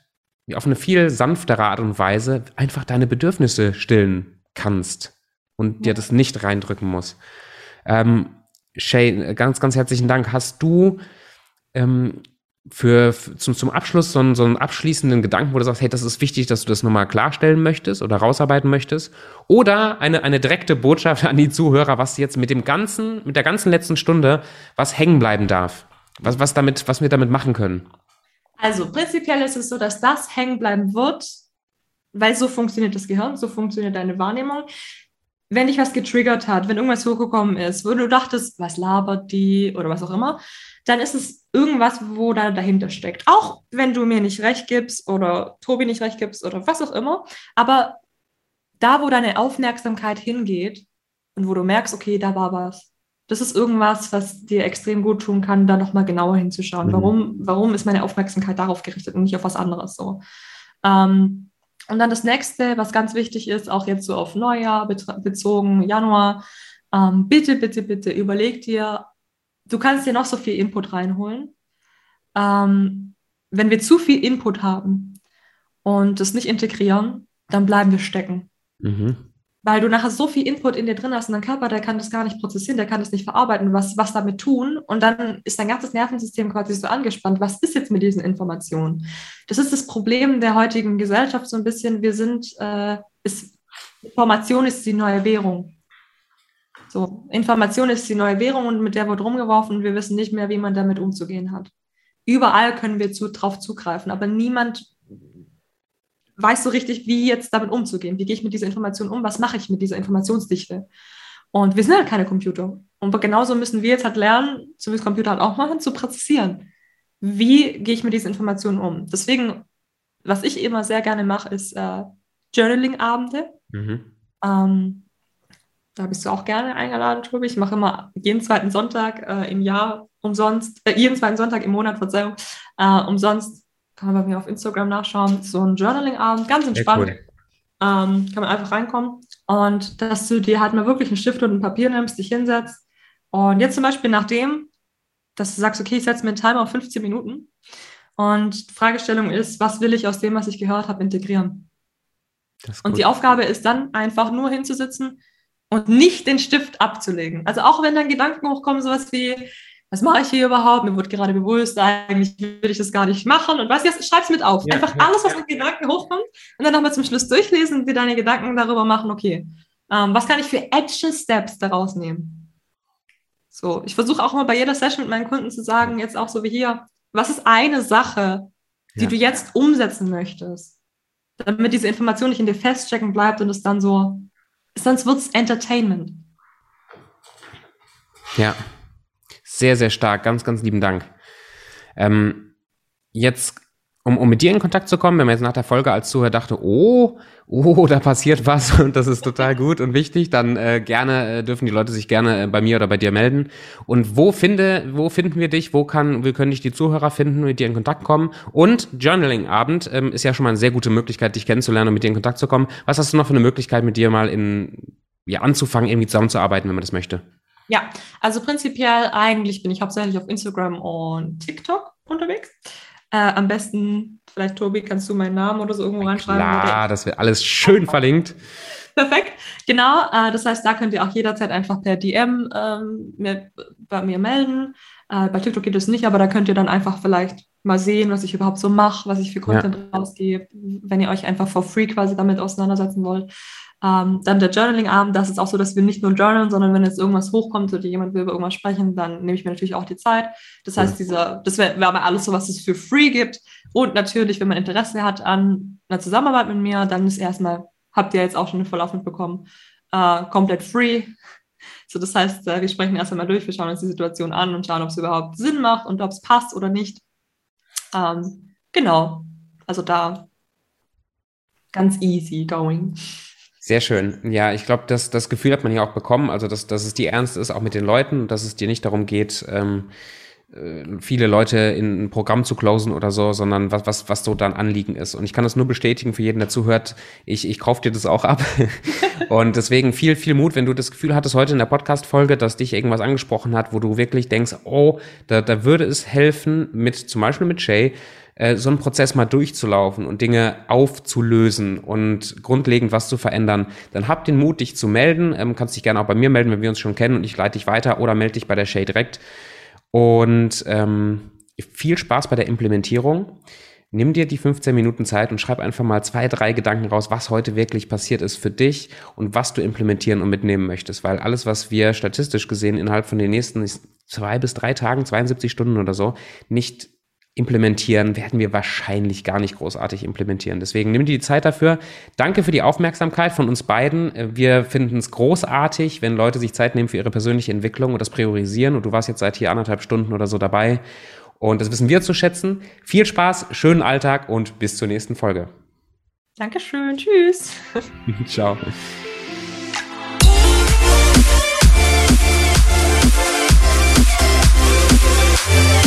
auf eine viel sanftere Art und Weise einfach deine Bedürfnisse stillen kannst und ja. dir das nicht reindrücken muss. Ähm, Shay, ganz, ganz herzlichen Dank. Hast du ähm, für, für zum, zum Abschluss so einen, so einen abschließenden Gedanken, wo du sagst, hey, das ist wichtig, dass du das nochmal klarstellen möchtest oder rausarbeiten möchtest? Oder eine, eine direkte Botschaft an die Zuhörer, was jetzt mit dem ganzen, mit der ganzen letzten Stunde, was hängen bleiben darf? Was, was damit, was wir damit machen können? Also prinzipiell ist es so, dass das hängen bleiben wird, weil so funktioniert das Gehirn, so funktioniert deine Wahrnehmung. Wenn dich was getriggert hat, wenn irgendwas hochgekommen ist, wo du dachtest, was labert die oder was auch immer, dann ist es irgendwas, wo da dahinter steckt. Auch wenn du mir nicht recht gibst oder Tobi nicht recht gibst oder was auch immer. Aber da, wo deine Aufmerksamkeit hingeht und wo du merkst, okay, da war was. Das ist irgendwas, was dir extrem gut tun kann, da nochmal genauer hinzuschauen. Mhm. Warum, warum ist meine Aufmerksamkeit darauf gerichtet und nicht auf was anderes so? Ähm, und dann das nächste, was ganz wichtig ist, auch jetzt so auf Neujahr bezogen, Januar, ähm, bitte, bitte, bitte überleg dir, du kannst dir noch so viel Input reinholen. Ähm, wenn wir zu viel Input haben und das nicht integrieren, dann bleiben wir stecken. Mhm. Weil du nachher so viel Input in dir drin hast und dein Körper, der kann das gar nicht prozessieren, der kann das nicht verarbeiten, was, was damit tun. Und dann ist dein ganzes Nervensystem quasi so angespannt. Was ist jetzt mit diesen Informationen? Das ist das Problem der heutigen Gesellschaft so ein bisschen. Wir sind, äh, ist, Information ist die neue Währung. So, Information ist die neue Währung und mit der wird rumgeworfen und wir wissen nicht mehr, wie man damit umzugehen hat. Überall können wir zu, drauf zugreifen, aber niemand weiß so richtig, wie jetzt damit umzugehen. Wie gehe ich mit dieser Information um? Was mache ich mit dieser Informationsdichte? Und wir sind halt keine Computer. Und genauso müssen wir jetzt halt lernen, so wie es Computer halt auch machen, zu präzisieren. Wie gehe ich mit diesen Informationen um? Deswegen, was ich immer sehr gerne mache, ist äh, Journaling-Abende. Mhm. Ähm, da bist du auch gerne eingeladen, Tobi. Ich mache immer jeden zweiten Sonntag äh, im Jahr umsonst, äh, jeden zweiten Sonntag im Monat, Verzeihung, äh, umsonst. Kann man bei mir auf Instagram nachschauen. So ein Journaling-Abend, ganz entspannt. Cool. Ähm, kann man einfach reinkommen. Und dass du dir halt mal wirklich einen Stift und ein Papier nimmst, dich hinsetzt. Und jetzt zum Beispiel nachdem, dass du sagst, okay, ich setze mir einen Timer auf 15 Minuten. Und die Fragestellung ist, was will ich aus dem, was ich gehört habe, integrieren? Und die Aufgabe ist dann einfach nur hinzusitzen und nicht den Stift abzulegen. Also auch wenn dann Gedanken hochkommen, sowas wie, was mache ich hier überhaupt? Mir wurde gerade bewusst, eigentlich will ich das gar nicht machen. Und weißt du, schreib es mit auf. Ja, Einfach ja, alles, was ja. mit Gedanken hochkommt und dann nochmal zum Schluss durchlesen und dir deine Gedanken darüber machen, okay, ähm, was kann ich für Action Steps daraus nehmen? So, ich versuche auch immer bei jeder Session mit meinen Kunden zu sagen, jetzt auch so wie hier, was ist eine Sache, die du jetzt umsetzen möchtest, damit diese Information nicht in dir feststecken bleibt und es dann so, sonst wird es Entertainment. Ja, sehr, sehr stark. Ganz, ganz lieben Dank. Ähm, jetzt, um, um mit dir in Kontakt zu kommen, wenn man jetzt nach der Folge als Zuhörer dachte, oh, oh, da passiert was und das ist total gut und wichtig, dann äh, gerne äh, dürfen die Leute sich gerne äh, bei mir oder bei dir melden. Und wo finde, wo finden wir dich? Wo kann, wie können dich die Zuhörer finden, mit dir in Kontakt kommen? Und Journaling-Abend ähm, ist ja schon mal eine sehr gute Möglichkeit, dich kennenzulernen und mit dir in Kontakt zu kommen. Was hast du noch für eine Möglichkeit, mit dir mal in ja, anzufangen, irgendwie zusammenzuarbeiten, wenn man das möchte? Ja, also prinzipiell eigentlich bin ich hauptsächlich auf Instagram und TikTok unterwegs. Äh, am besten, vielleicht Tobi, kannst du meinen Namen oder so irgendwo reinschreiben? Ja, das wird alles schön verlinkt. Perfekt, genau. Äh, das heißt, da könnt ihr auch jederzeit einfach per DM ähm, mir, bei mir melden. Äh, bei TikTok geht es nicht, aber da könnt ihr dann einfach vielleicht mal sehen, was ich überhaupt so mache, was ich für Content ja. rausgebe, wenn ihr euch einfach for free quasi damit auseinandersetzen wollt. Ähm, dann der Journaling-Abend, das ist auch so, dass wir nicht nur journalen, sondern wenn jetzt irgendwas hochkommt oder jemand will über irgendwas sprechen, dann nehme ich mir natürlich auch die Zeit. Das heißt, dieser, das wäre wär aber alles so, was es für free gibt. Und natürlich, wenn man Interesse hat an einer Zusammenarbeit mit mir, dann ist erstmal, habt ihr jetzt auch schon einen Verlauf mitbekommen, äh, komplett free. So, das heißt, äh, wir sprechen erst einmal durch, wir schauen uns die Situation an und schauen, ob es überhaupt Sinn macht und ob es passt oder nicht. Ähm, genau. Also da ganz easy going. Sehr schön. Ja, ich glaube, das, das Gefühl hat man hier auch bekommen, also dass, dass es dir ernst ist, auch mit den Leuten, dass es dir nicht darum geht, ähm, äh, viele Leute in ein Programm zu closen oder so, sondern was, was, was so dein Anliegen ist. Und ich kann das nur bestätigen für jeden, der zuhört. Ich, ich kaufe dir das auch ab. und deswegen viel, viel Mut, wenn du das Gefühl hattest heute in der Podcast-Folge, dass dich irgendwas angesprochen hat, wo du wirklich denkst, oh, da, da würde es helfen, mit, zum Beispiel mit Shay, äh, so einen Prozess mal durchzulaufen und Dinge aufzulösen und grundlegend was zu verändern, dann hab den Mut, dich zu melden. Ähm, kannst dich gerne auch bei mir melden, wenn wir uns schon kennen und ich leite dich weiter oder melde dich bei der Shay direkt. Und ähm, viel Spaß bei der Implementierung. Nimm dir die 15 Minuten Zeit und schreib einfach mal zwei, drei Gedanken raus, was heute wirklich passiert ist für dich und was du implementieren und mitnehmen möchtest. Weil alles, was wir statistisch gesehen innerhalb von den nächsten zwei bis drei Tagen, 72 Stunden oder so, nicht implementieren, werden wir wahrscheinlich gar nicht großartig implementieren. Deswegen nimm dir die Zeit dafür. Danke für die Aufmerksamkeit von uns beiden. Wir finden es großartig, wenn Leute sich Zeit nehmen für ihre persönliche Entwicklung und das priorisieren. Und du warst jetzt seit hier anderthalb Stunden oder so dabei. Und das wissen wir zu schätzen. Viel Spaß, schönen Alltag und bis zur nächsten Folge. Dankeschön. Tschüss. Ciao. Yeah.